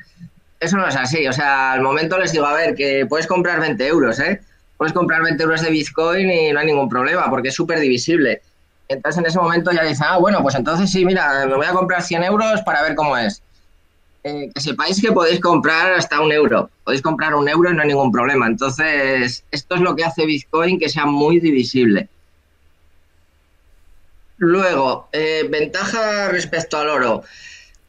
Eso no es así, o sea, al momento les digo, a ver, que puedes comprar 20 euros, ¿eh? Puedes comprar 20 euros de Bitcoin y no hay ningún problema, porque es súper divisible. Entonces en ese momento ya dicen, ah, bueno, pues entonces sí, mira, me voy a comprar 100 euros para ver cómo es eh, que sepáis que podéis comprar hasta un euro. Podéis comprar un euro y no hay ningún problema. Entonces, esto es lo que hace Bitcoin que sea muy divisible. Luego, eh, ventaja respecto al oro.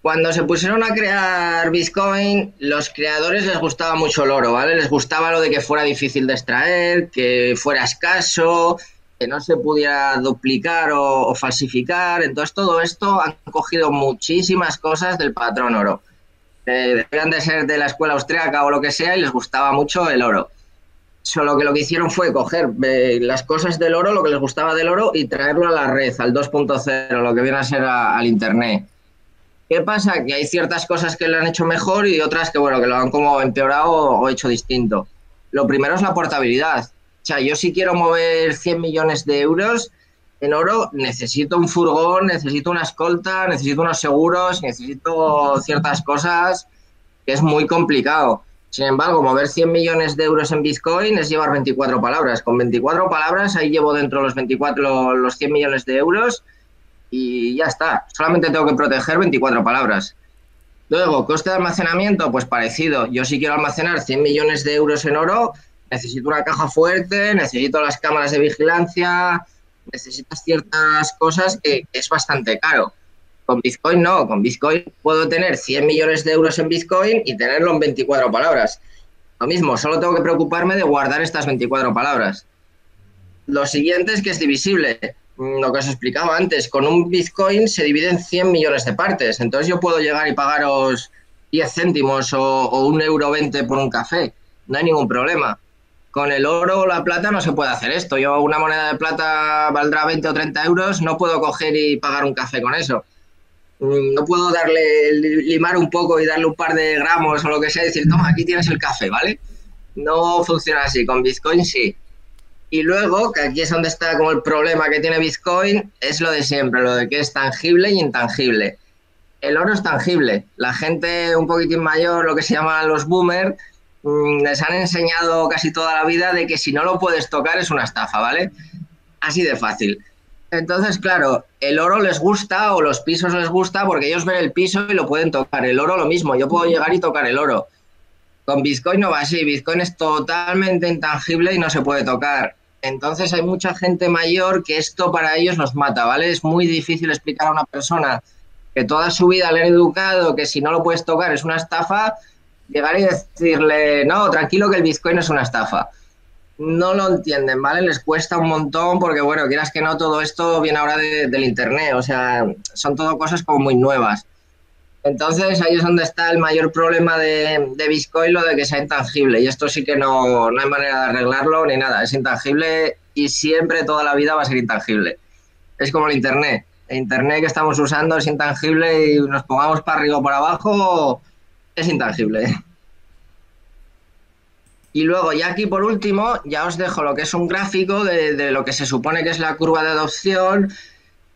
Cuando se pusieron a crear Bitcoin, los creadores les gustaba mucho el oro, ¿vale? Les gustaba lo de que fuera difícil de extraer, que fuera escaso, que no se pudiera duplicar o, falsificar. Entonces, todo esto han cogido muchísimas cosas del patrón oro eh, debían de ser de la escuela austriaca o lo que sea y les gustaba mucho el oro. Solo que lo que hicieron fue coger eh, las cosas del oro, lo que les gustaba del oro, y traerlo a la red, al 2.0, lo que viene a ser al Internet. ¿Qué pasa? Que hay ciertas cosas que lo han hecho mejor y otras que, bueno, que lo han como empeorado o hecho distinto. Lo primero es la portabilidad. O sea, yo si quiero mover 100 millones de euros, en oro necesito un furgón, necesito una escolta, necesito unos seguros, necesito ciertas cosas que es muy complicado. Sin embargo, mover 100 millones de euros en Bitcoin es llevar 24 palabras. Con 24 palabras ahí llevo dentro los 24 los 100 millones de euros y ya está. Solamente tengo que proteger 24 palabras. Luego, coste de almacenamiento, pues parecido. Yo si quiero almacenar 100 millones de euros en oro, necesito una caja fuerte, necesito las cámaras de vigilancia, necesitas ciertas cosas que es bastante caro. Con Bitcoin no, con Bitcoin puedo tener 100 millones de euros en Bitcoin y tenerlo en 24 palabras. Lo mismo, solo tengo que preocuparme de guardar estas 24 palabras. Lo siguiente es que es divisible. Mm, lo que os explicaba antes, con un Bitcoin se divide en 100 millones de partes. Entonces yo puedo llegar y pagaros 10 céntimos o, o un euro 20 por un café. No hay ningún problema con el oro o la plata no se puede hacer esto. Yo una moneda de plata valdrá 20 o 30 euros, no puedo coger y pagar un café con eso. Mm, no puedo darle, limar un poco y darle un par de gramos o lo que sea y decir, toma, aquí tienes el café, ¿vale? No funciona así, con Bitcoin sí. Y luego, que aquí es donde está como el problema que tiene Bitcoin, es lo de siempre, lo de que es tangible y intangible. El oro es tangible. La gente un poquitín mayor, lo que se llama los boomers, Mm, les han enseñado casi toda la vida de que si no lo puedes tocar es una estafa, ¿vale? Así de fácil. Entonces, claro, el oro les gusta o los pisos les gusta porque ellos ven el piso y lo pueden tocar. El oro lo mismo, yo puedo llegar y tocar el oro. Con Bitcoin no va así, Bitcoin es totalmente intangible y no se puede tocar. Entonces hay mucha gente mayor que esto para ellos los mata, ¿vale? Es muy difícil explicar a una persona que toda su vida le han educado que si no lo puedes tocar es una estafa, llegar y decirle, no, tranquilo que el Bitcoin es una estafa. No lo entienden, ¿vale? Les cuesta un montón porque, bueno, quieras que no, todo esto viene ahora del Internet, o sea, son todo cosas como muy nuevas. Entonces ahí es donde está el mayor problema de, de Bitcoin, lo de que sea intangible. Y esto sí que no, no hay manera de arreglarlo ni nada. Es intangible y siempre, toda la vida va a ser intangible. Es como el Internet. El Internet que estamos usando es intangible y nos pongamos para arriba o para abajo, es intangible. Y luego, ya aquí por último, ya os dejo lo que es un gráfico de, lo que se supone que es la curva de adopción,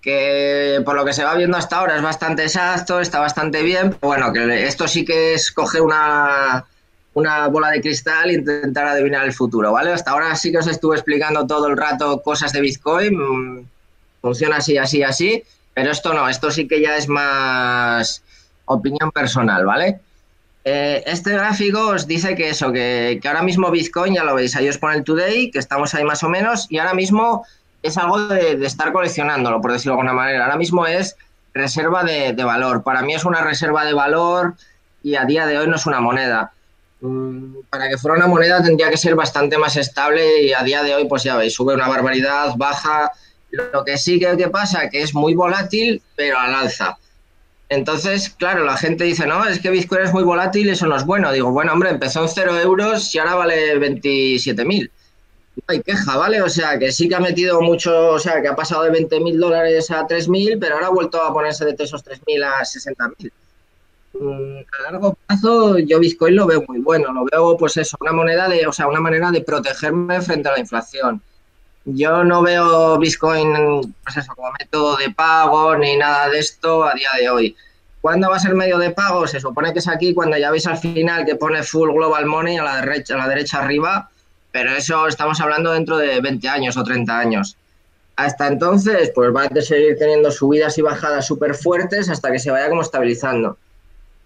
que por lo que se va viendo hasta ahora es bastante exacto, está bastante bien. bueno, que esto sí que es coger una, una bola de cristal e intentar adivinar el futuro, ¿vale? Hasta ahora sí que os estuve explicando todo el rato cosas de Bitcoin, mm, funciona así, así, así, pero esto no, esto sí que ya es más opinión personal, ¿vale? Eh, este gráfico os dice que eso, que, ahora mismo Bitcoin, ya lo veis, ahí os pone el today, que estamos ahí más o menos, y ahora mismo es algo de, estar coleccionándolo, por decirlo de alguna manera. Ahora mismo es reserva de, valor. Para mí es una reserva de valor y a día de hoy no es una moneda. Mm, para que fuera una moneda tendría que ser bastante más estable y a día de hoy, pues ya veis, sube una barbaridad, baja. Lo que sí que, que pasa que es muy volátil, pero al alza. Entonces, claro, la gente dice, no, es que Bitcoin es muy volátil, eso no es bueno. Digo, bueno, hombre, empezó en 0 euros y ahora vale 27.000. No hay queja, ¿vale? O sea, que sí que ha metido mucho, o sea, que ha pasado de 20.000 dólares a 3.000, pero ahora ha vuelto a ponerse de esos 3.000 a 60.000. Mm, a largo plazo yo Bitcoin lo veo muy bueno, lo veo pues eso, una moneda de, o sea, una manera de protegerme frente a la inflación. Yo no veo Bitcoin pues como método de pago ni nada de esto a día de hoy. ¿Cuándo va a ser medio de pago? Se supone que es aquí cuando ya veis al final que pone Full Global Money a la derecha, a la derecha arriba, pero eso estamos hablando dentro de 20 años o 30 años. Hasta entonces, pues va a seguir teniendo subidas y bajadas súper fuertes hasta que se vaya como estabilizando.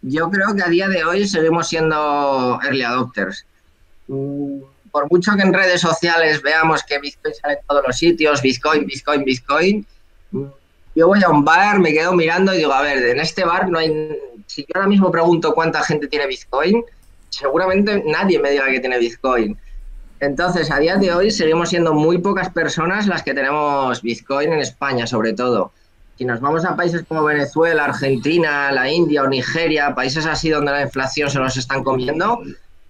Yo creo que a día de hoy seguimos siendo early adopters. Por mucho que en redes sociales veamos que Bitcoin sale en todos los sitios, Bitcoin, Bitcoin, Bitcoin, yo voy a un bar, me quedo mirando y digo, a ver, en este bar no hay... Si yo ahora mismo pregunto cuánta gente tiene Bitcoin, seguramente nadie me diga que tiene Bitcoin. Entonces, a día de hoy seguimos siendo muy pocas personas las que tenemos Bitcoin en España, sobre todo. Si nos vamos a países como Venezuela, Argentina, la India o Nigeria, países así donde la inflación se los están comiendo,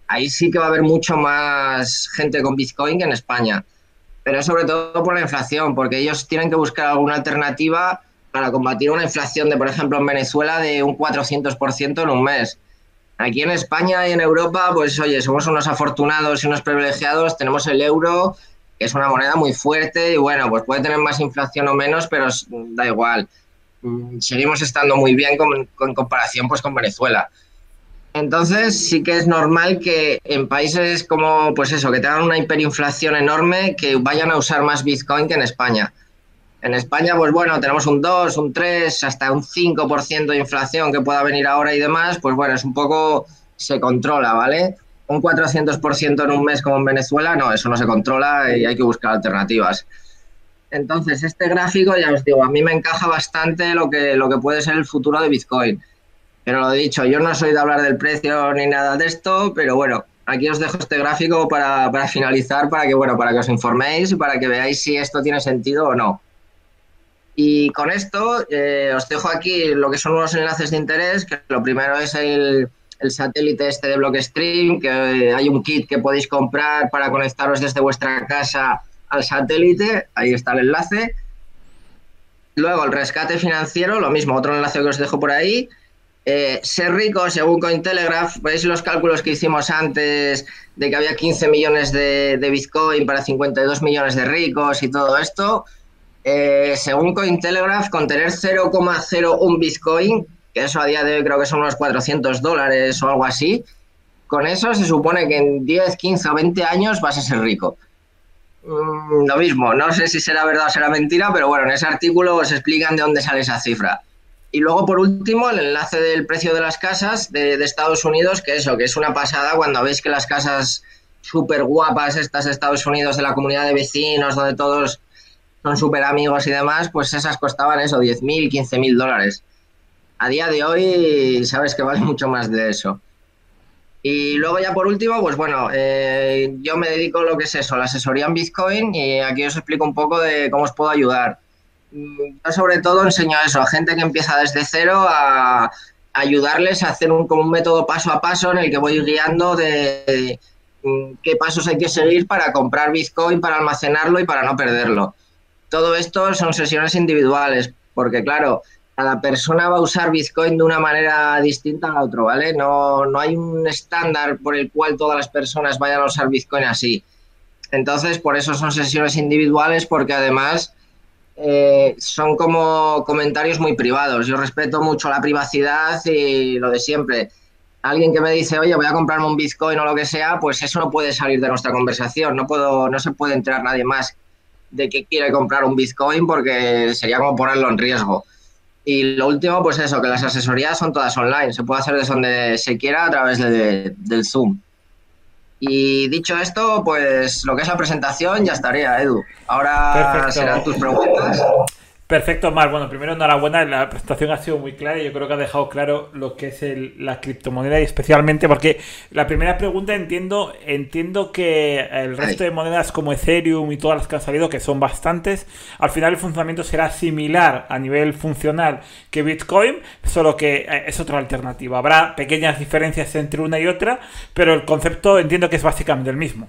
ahí sí que va a haber mucho más gente con Bitcoin que en España pero sobre todo por la inflación, porque ellos tienen que buscar alguna alternativa para combatir una inflación de, por ejemplo, en Venezuela de un 400% en un mes. Aquí en España y en Europa, pues oye, somos unos afortunados y unos privilegiados, tenemos el euro, que es una moneda muy fuerte y bueno, pues puede tener más inflación o menos, pero da igual. Mm, seguimos estando muy bien con, con comparación pues con Venezuela. Entonces sí que es normal que en países como, pues eso, que tengan una hiperinflación enorme, que vayan a usar más Bitcoin que en España. En España, pues bueno, tenemos un 2, un 3, hasta un 5% de inflación que pueda venir ahora y demás, pues bueno, es un poco, se controla, ¿vale? Un 400% en un mes como en Venezuela, no, eso no se controla y hay que buscar alternativas. Entonces, este gráfico, ya os digo, a mí me encaja bastante lo que, lo que puede ser el futuro de Bitcoin. Pero lo dicho, yo no soy de hablar del precio ni nada de esto, pero bueno, aquí os dejo este gráfico para, finalizar, para que, bueno, para que os informéis y para que veáis si esto tiene sentido o no. Y con esto eh, os dejo aquí lo que son unos enlaces de interés, que lo primero es el, el satélite este de Blockstream, que hay un kit que podéis comprar para conectaros desde vuestra casa al satélite, ahí está el enlace. Luego el rescate financiero, lo mismo, otro enlace que os dejo por ahí. Eh, ser rico, según Cointelegraph, veis los cálculos que hicimos antes de que había 15 millones de, Bitcoin para 52 millones de ricos y todo esto. Eh, según Cointelegraph, con tener 0,01 Bitcoin, que eso a día de hoy creo que son unos 400 dólares o algo así, con eso se supone que en 10, 15 o 20 años vas a ser rico. Mm, lo mismo, no sé si será verdad o será mentira, pero bueno, en ese artículo os explican de dónde sale esa cifra. Y luego, por último, el enlace del precio de las casas de, Estados Unidos, que eso, que es una pasada cuando veis que las casas súper guapas, estas de Estados Unidos, de la comunidad de vecinos, donde todos son súper amigos y demás, pues esas costaban eso, 10.000, 15.000 dólares. A día de hoy, sabes que vale mucho más de eso. Y luego ya por último, pues bueno, eh, yo me dedico a lo que es eso, la asesoría en Bitcoin y aquí os explico un poco de cómo os puedo ayudar. Yo sobre todo enseño eso a gente que empieza desde cero a, ayudarles a hacer un, como un método paso a paso en el que voy guiando de, mm, qué pasos hay que seguir para comprar Bitcoin, para almacenarlo y para no perderlo. Todo esto son sesiones individuales, porque claro, cada persona va a usar Bitcoin de una manera distinta a la otra, ¿vale? No, no hay un estándar por el cual todas las personas vayan a usar Bitcoin así. Entonces, por eso son sesiones individuales, porque además eh, son como comentarios muy privados. Yo respeto mucho la privacidad y lo de siempre. Alguien que me dice, oye, voy a comprarme un Bitcoin o lo que sea, pues eso no puede salir de nuestra conversación. No, puedo, no se puede enterar nadie más de que quiere comprar un Bitcoin porque sería como ponerlo en riesgo. Y lo último, pues eso, que las asesorías son todas online. Se puede hacer desde donde se quiera a través del Zoom. Y dicho esto, pues lo que es la presentación ya estaría, Edu. Ahora serán tus preguntas. Perfecto, Mar. Bueno, primero enhorabuena. La presentación ha sido muy clara y yo creo que ha dejado claro lo que es la criptomoneda y especialmente porque la primera pregunta entiendo entiendo que el resto de monedas como Ethereum y todas las que han salido, que son bastantes, al final el funcionamiento será similar a nivel funcional que Bitcoin, solo que eh, es otra alternativa. Habrá pequeñas diferencias entre una y otra, pero el concepto entiendo que es básicamente el mismo.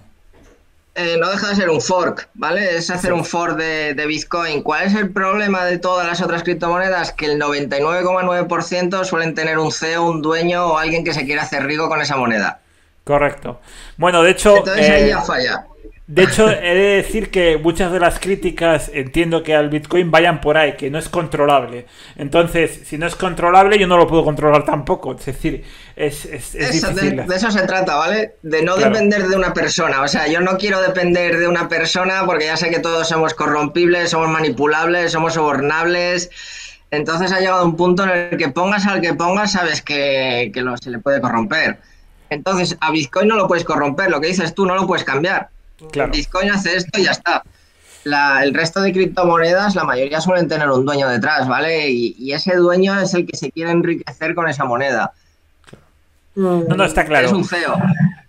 Eh, no deja de ser un fork, ¿vale? Es hacer un fork de, de, Bitcoin. ¿Cuál es el problema de todas las otras criptomonedas? Que el 99,9% suelen tener un CEO, un dueño o alguien que se quiera hacer rico con esa moneda. Correcto. Bueno, de hecho... Entonces ahí ya falla. De hecho, he de decir que muchas de las críticas entiendo que al Bitcoin vayan por ahí, que no es controlable. Entonces, si no es controlable, yo no lo puedo controlar tampoco. Es decir, es, es, difícil. De, eso se trata, ¿vale? De no depender de una persona. O sea, yo no quiero depender de una persona porque ya sé que todos somos corrompibles, somos manipulables, somos sobornables. Entonces ha llegado un punto en el que pongas al que pongas, sabes que, que lo, se le puede corromper. Entonces, a Bitcoin no lo puedes corromper, lo que dices tú no lo puedes cambiar. Bitcoin hace esto y ya está. el resto de criptomonedas, la mayoría suelen tener un dueño detrás, ¿vale? Y, ese dueño es el que se quiere enriquecer con esa moneda. No, no, está claro. Es un feo.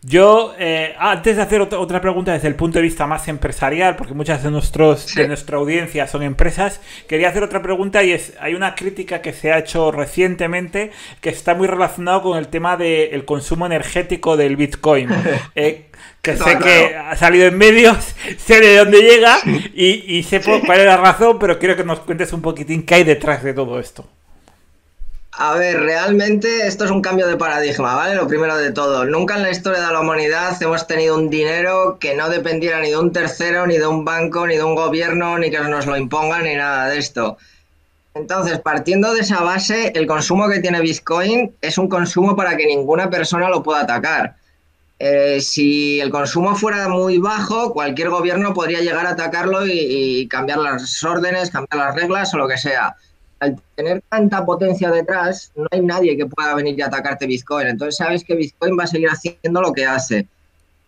Yo, eh, antes de hacer otra, pregunta desde el punto de vista más empresarial, porque muchas de, nuestros, de nuestra audiencia son empresas, quería hacer otra pregunta y es, hay una crítica que se ha hecho recientemente que está muy relacionado con el tema del consumo energético del Bitcoin. Eh, que sé que ha salido en medios, sé de dónde llega y, y sé cuál es la razón, pero quiero que nos cuentes un poquitín qué hay detrás de todo esto. A ver, realmente esto es un cambio de paradigma, ¿vale? Lo primero de todo. Nunca en la historia de la humanidad hemos tenido un dinero que no dependiera ni de un tercero, ni de un banco, ni de un gobierno, ni que nos lo impongan, ni nada de esto. Entonces, partiendo de esa base, el consumo que tiene Bitcoin es un consumo para que ninguna persona lo pueda atacar. Eh, si el consumo fuera muy bajo, cualquier gobierno podría llegar a atacarlo y cambiar las órdenes, cambiar las reglas o lo que sea al tener tanta potencia detrás, no hay nadie que pueda venir y atacarte Bitcoin. Entonces sabes que Bitcoin va a seguir haciendo lo que hace.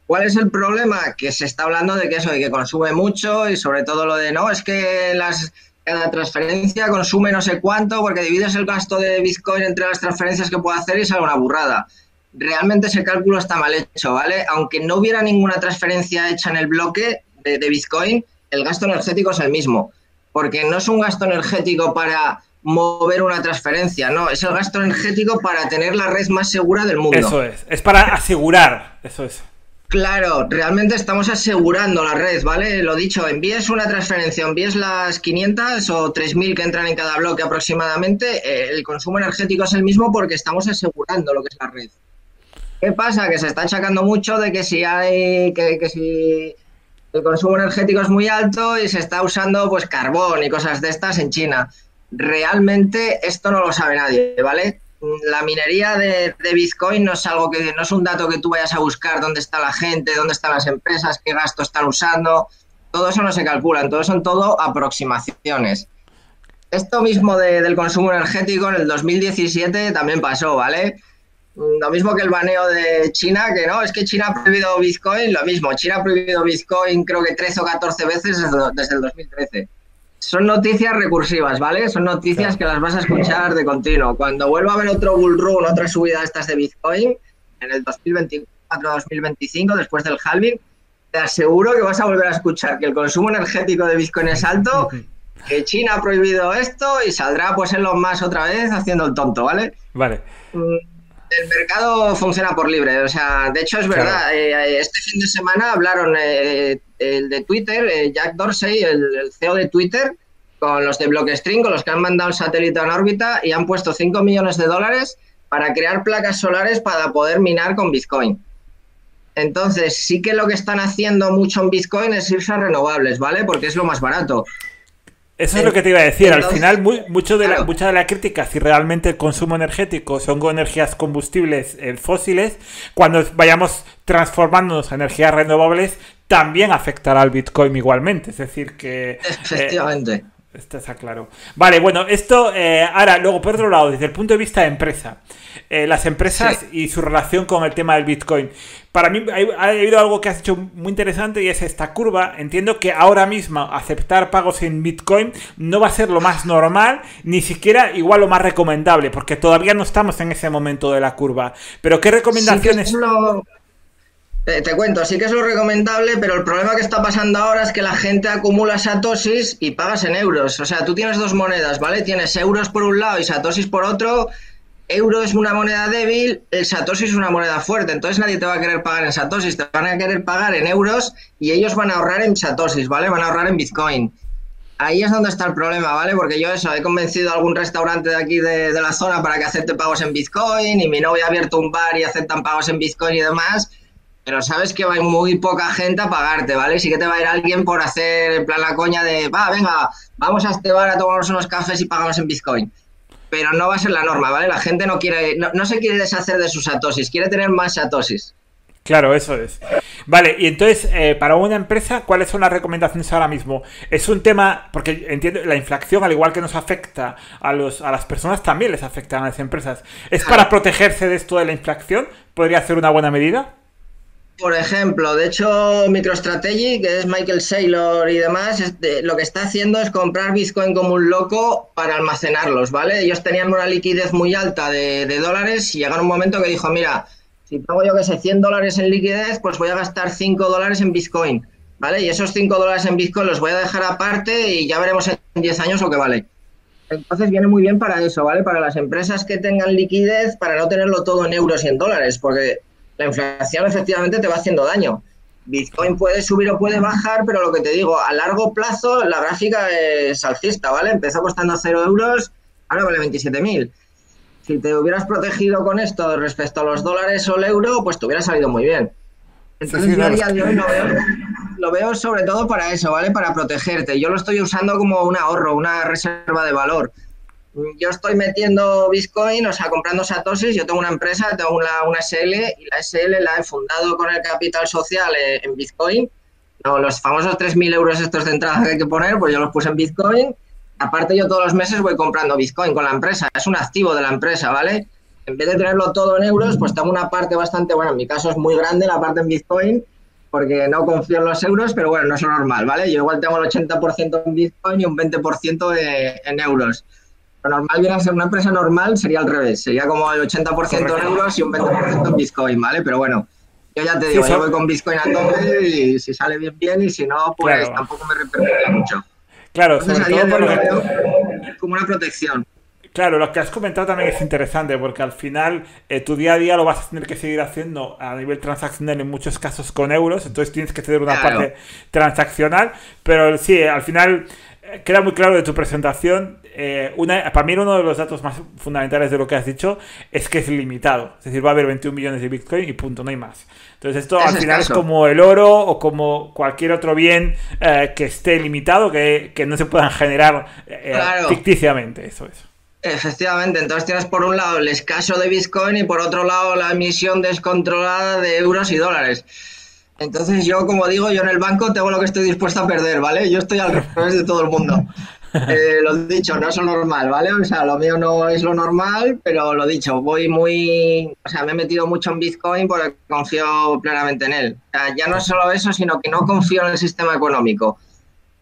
¿Cuál es el problema? Que se está hablando de que eso, de que consume mucho y sobre todo lo de no, es que las, cada transferencia consume no sé cuánto porque divides el gasto de Bitcoin entre las transferencias que puede hacer y sale una burrada. Realmente ese cálculo está mal hecho, ¿vale? Aunque no hubiera ninguna transferencia hecha en el bloque de, de Bitcoin, el gasto energético es el mismo porque no es un gasto energético para mover una transferencia, no, es el gasto energético para tener la red más segura del mundo. Eso es, es para asegurar, eso es. Claro, realmente estamos asegurando la red, ¿vale? Lo dicho, envíes una transferencia, envíes las 500 o 3.000 que entran en cada bloque aproximadamente, eh, el consumo energético es el mismo porque estamos asegurando lo que es la red. ¿Qué pasa? Que se está achacando mucho de que si hay, que, que si el consumo energético es muy alto y se está usando pues carbón y cosas de estas en China. Realmente esto no lo sabe nadie, ¿vale? La minería de, Bitcoin no es algo que no es un dato que tú vayas a buscar dónde está la gente, dónde están las empresas, qué gasto están usando. Todo eso no se calcula, todo son todo aproximaciones. Esto mismo del consumo energético en el 2017 también pasó, ¿vale? Lo mismo que el baneo de China, que no, es que China ha prohibido Bitcoin, lo mismo. China ha prohibido Bitcoin creo que 13 o 14 veces desde, el 2013. Son noticias recursivas, ¿vale? Son noticias que las vas a escuchar de continuo. Cuando vuelva a haber otro bull run, otra subida de estas de Bitcoin, en el 2024-2025, después del halving, te aseguro que vas a volver a escuchar que el consumo energético de Bitcoin es alto, que China ha prohibido esto y saldrá pues en los más otra vez haciendo el tonto, ¿vale? Vale. Mm, el mercado funciona por libre, o sea, de hecho es verdad. Eh, este fin de semana hablaron eh, el de Twitter, eh, Jack Dorsey, el, CEO de Twitter, con los de Blockstream, con los que han mandado el satélite en órbita y han puesto 5 millones de dólares para crear placas solares para poder minar con Bitcoin. Entonces, sí que lo que están haciendo mucho en Bitcoin es irse a renovables, ¿vale? Porque es lo más barato. Eso es lo que te iba a decir. Al final, mucho de la, mucha de la crítica, si realmente el consumo energético son energías combustibles eh, fósiles, cuando vayamos transformándonos a energías renovables, también afectará al Bitcoin igualmente. Es decir, que. Eh, Efectivamente. Esto está claro. Vale, bueno, esto eh, ahora, luego por otro lado, desde el punto de vista de empresa, eh, las empresas y su relación con el tema del Bitcoin. Para mí ha, habido algo que has hecho muy interesante y es esta curva. Entiendo que ahora mismo aceptar pagos en Bitcoin no va a ser lo más normal, ni siquiera igual lo más recomendable, porque todavía no estamos en ese momento de la curva. Pero ¿qué recomendaciones? te cuento, sí que es lo recomendable, pero el problema que está pasando ahora es que la gente acumula satosis y pagas en euros. O sea, tú tienes dos monedas, ¿vale? Tienes euros por un lado y satosis por otro. Euro es una moneda débil, el Satoshi es una moneda fuerte, entonces nadie te va a querer pagar en Satoshis, te van a querer pagar en euros y ellos van a ahorrar en Satoshis, ¿vale? Van a ahorrar en Bitcoin. Ahí es donde está el problema, ¿vale? Porque yo eso, he convencido a algún restaurante de aquí de, la zona para que acepte pagos en Bitcoin y mi novia ha abierto un bar y aceptan pagos en Bitcoin y demás pero sabes que va a muy poca gente a pagarte, ¿vale? Sí que te va a ir alguien por hacer en plan la coña de, va, venga, vamos a este bar a tomarnos unos cafés y pagamos en Bitcoin. Pero no va a ser la norma, ¿vale? La gente no quiere, no, se quiere deshacer de sus satosis, quiere tener más satosis. Claro, eso es. Vale, y entonces, eh, para una empresa, ¿cuáles son las recomendaciones ahora mismo? Es un tema, porque entiendo, la inflación, al igual que nos afecta a, los, a las personas, también les afecta a las empresas. ¿Es para protegerse de esto de la inflación? ¿Podría ser una buena medida? Por ejemplo, de hecho, MicroStrategy, que es Michael Saylor y demás, lo que está haciendo es comprar Bitcoin como un loco para almacenarlos, ¿vale? Ellos tenían una liquidez muy alta de, dólares y llegaron un momento que dijo, mira, si tengo yo que sé 100 dólares en liquidez, pues voy a gastar 5 dólares en Bitcoin, ¿vale? Y esos 5 dólares en Bitcoin los voy a dejar aparte y ya veremos en 10 años lo que vale. Entonces viene muy bien para eso, ¿vale? Para las empresas que tengan liquidez, para no tenerlo todo en euros y en dólares, porque la inflación efectivamente te va haciendo daño. Bitcoin puede subir o puede bajar, pero lo que te digo, a largo plazo la gráfica es alcista, ¿vale? Empezó costando 0 euros, ahora vale 27.000. Si te hubieras protegido con esto respecto a los dólares o el euro, pues te hubiera salido muy bien. Entonces yo a día de hoy lo veo, lo veo sobre todo para eso, ¿vale? Para protegerte. Yo lo estoy usando como un ahorro, una reserva de valor yo estoy metiendo Bitcoin, o sea, comprando satoshis. Yo tengo una empresa, tengo una, una SL y la SL la he fundado con el capital social eh, en Bitcoin. No, los famosos 3.000 euros estos de entrada que hay que poner, pues yo los puse en Bitcoin. Aparte, yo todos los meses voy comprando Bitcoin con la empresa. Es un activo de la empresa, ¿vale? En vez de tenerlo todo en euros, pues tengo una parte bastante, bueno, en mi caso es muy grande la parte en Bitcoin, porque no confío en los euros, pero bueno, no es lo normal, ¿vale? Yo igual tengo el 80% en Bitcoin y un 20% en euros. Lo normal viene a ser una empresa normal, sería al revés. Sería como el 80% en euros y un 20% en Bitcoin, ¿vale? Pero bueno, yo ya te digo, yo voy con Bitcoin a tope y si sale bien, bien, y si no, pues tampoco me repercute mucho. Claro, Entonces, sobre todo lo como una protección. Claro, lo que has comentado también es interesante porque al final eh, tu día a día lo vas a tener que seguir haciendo a nivel transaccional en muchos casos con euros, entonces tienes que tener una parte transaccional, pero sí, al final eh, queda muy claro de tu presentación eh, una, para mí uno de los datos más fundamentales de lo que has dicho es que es limitado. Es decir, va a haber 21 millones de Bitcoin y punto, no hay más. Entonces esto al final es como el oro o como cualquier otro bien eh, que esté limitado, que, no se puedan generar eh, ficticiamente. Eso es. Efectivamente, entonces tienes por un lado el escaso de Bitcoin y por otro lado la emisión descontrolada de euros y dólares. Entonces yo, como digo, yo en el banco tengo lo que estoy dispuesto a perder, ¿vale? Yo estoy al revés de todo el mundo. Eh, lo dicho, no es lo normal, ¿vale? O sea, lo mío no es lo normal, pero lo dicho, voy muy. O sea, me he metido mucho en Bitcoin porque confío plenamente en él. O sea, ya no es solo eso, sino que no confío en el sistema económico.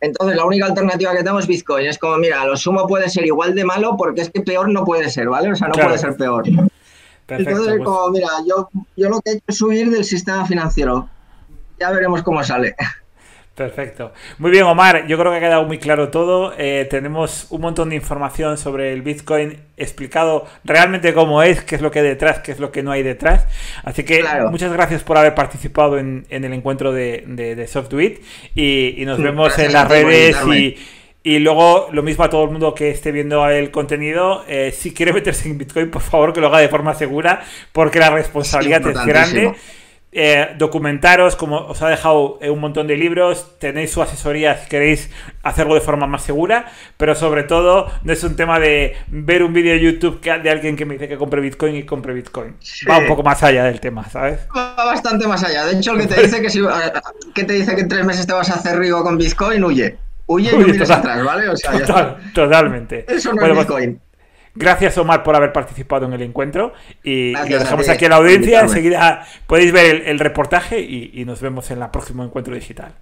Entonces, la única alternativa que tengo es Bitcoin. Es como, mira, lo sumo puede ser igual de malo porque es que peor no puede ser, ¿vale? O sea, no puede ser peor. Entonces, pues como, mira, yo, yo lo que he hecho es subir del sistema financiero. Ya veremos cómo sale. Perfecto. Muy bien, Omar. Yo creo que ha quedado muy claro todo. Eh, tenemos un montón de información sobre el Bitcoin explicado realmente cómo es, qué es lo que hay detrás, qué es lo que no hay detrás. Así que muchas gracias por haber participado en, el encuentro de, de, SoftWit y, nos vemos en las redes y, luego lo mismo a todo el mundo que esté viendo el contenido. Eh, si quiere meterse en Bitcoin, por favor que lo haga de forma segura porque la responsabilidad es grande. Eh, documentaros, como os ha dejado un montón de libros, tenéis su asesoría si queréis hacerlo de forma más segura, pero sobre todo no es un tema de ver un vídeo de YouTube de alguien que me dice que compre Bitcoin y compre Bitcoin. Va un poco más allá del tema, ¿sabes? Va bastante más allá. De hecho, el que te dice que, si, que te dice que en tres meses te vas a hacer rico con Bitcoin, huye. Huye y no mires atrás, ¿vale? O sea, Totalmente. Eso no es pues Bitcoin. Gracias, Omar, por haber participado en el encuentro. Y, lo dejamos aquí a la audiencia. Enseguida podéis ver el, reportaje y, y nos vemos en el próximo encuentro digital.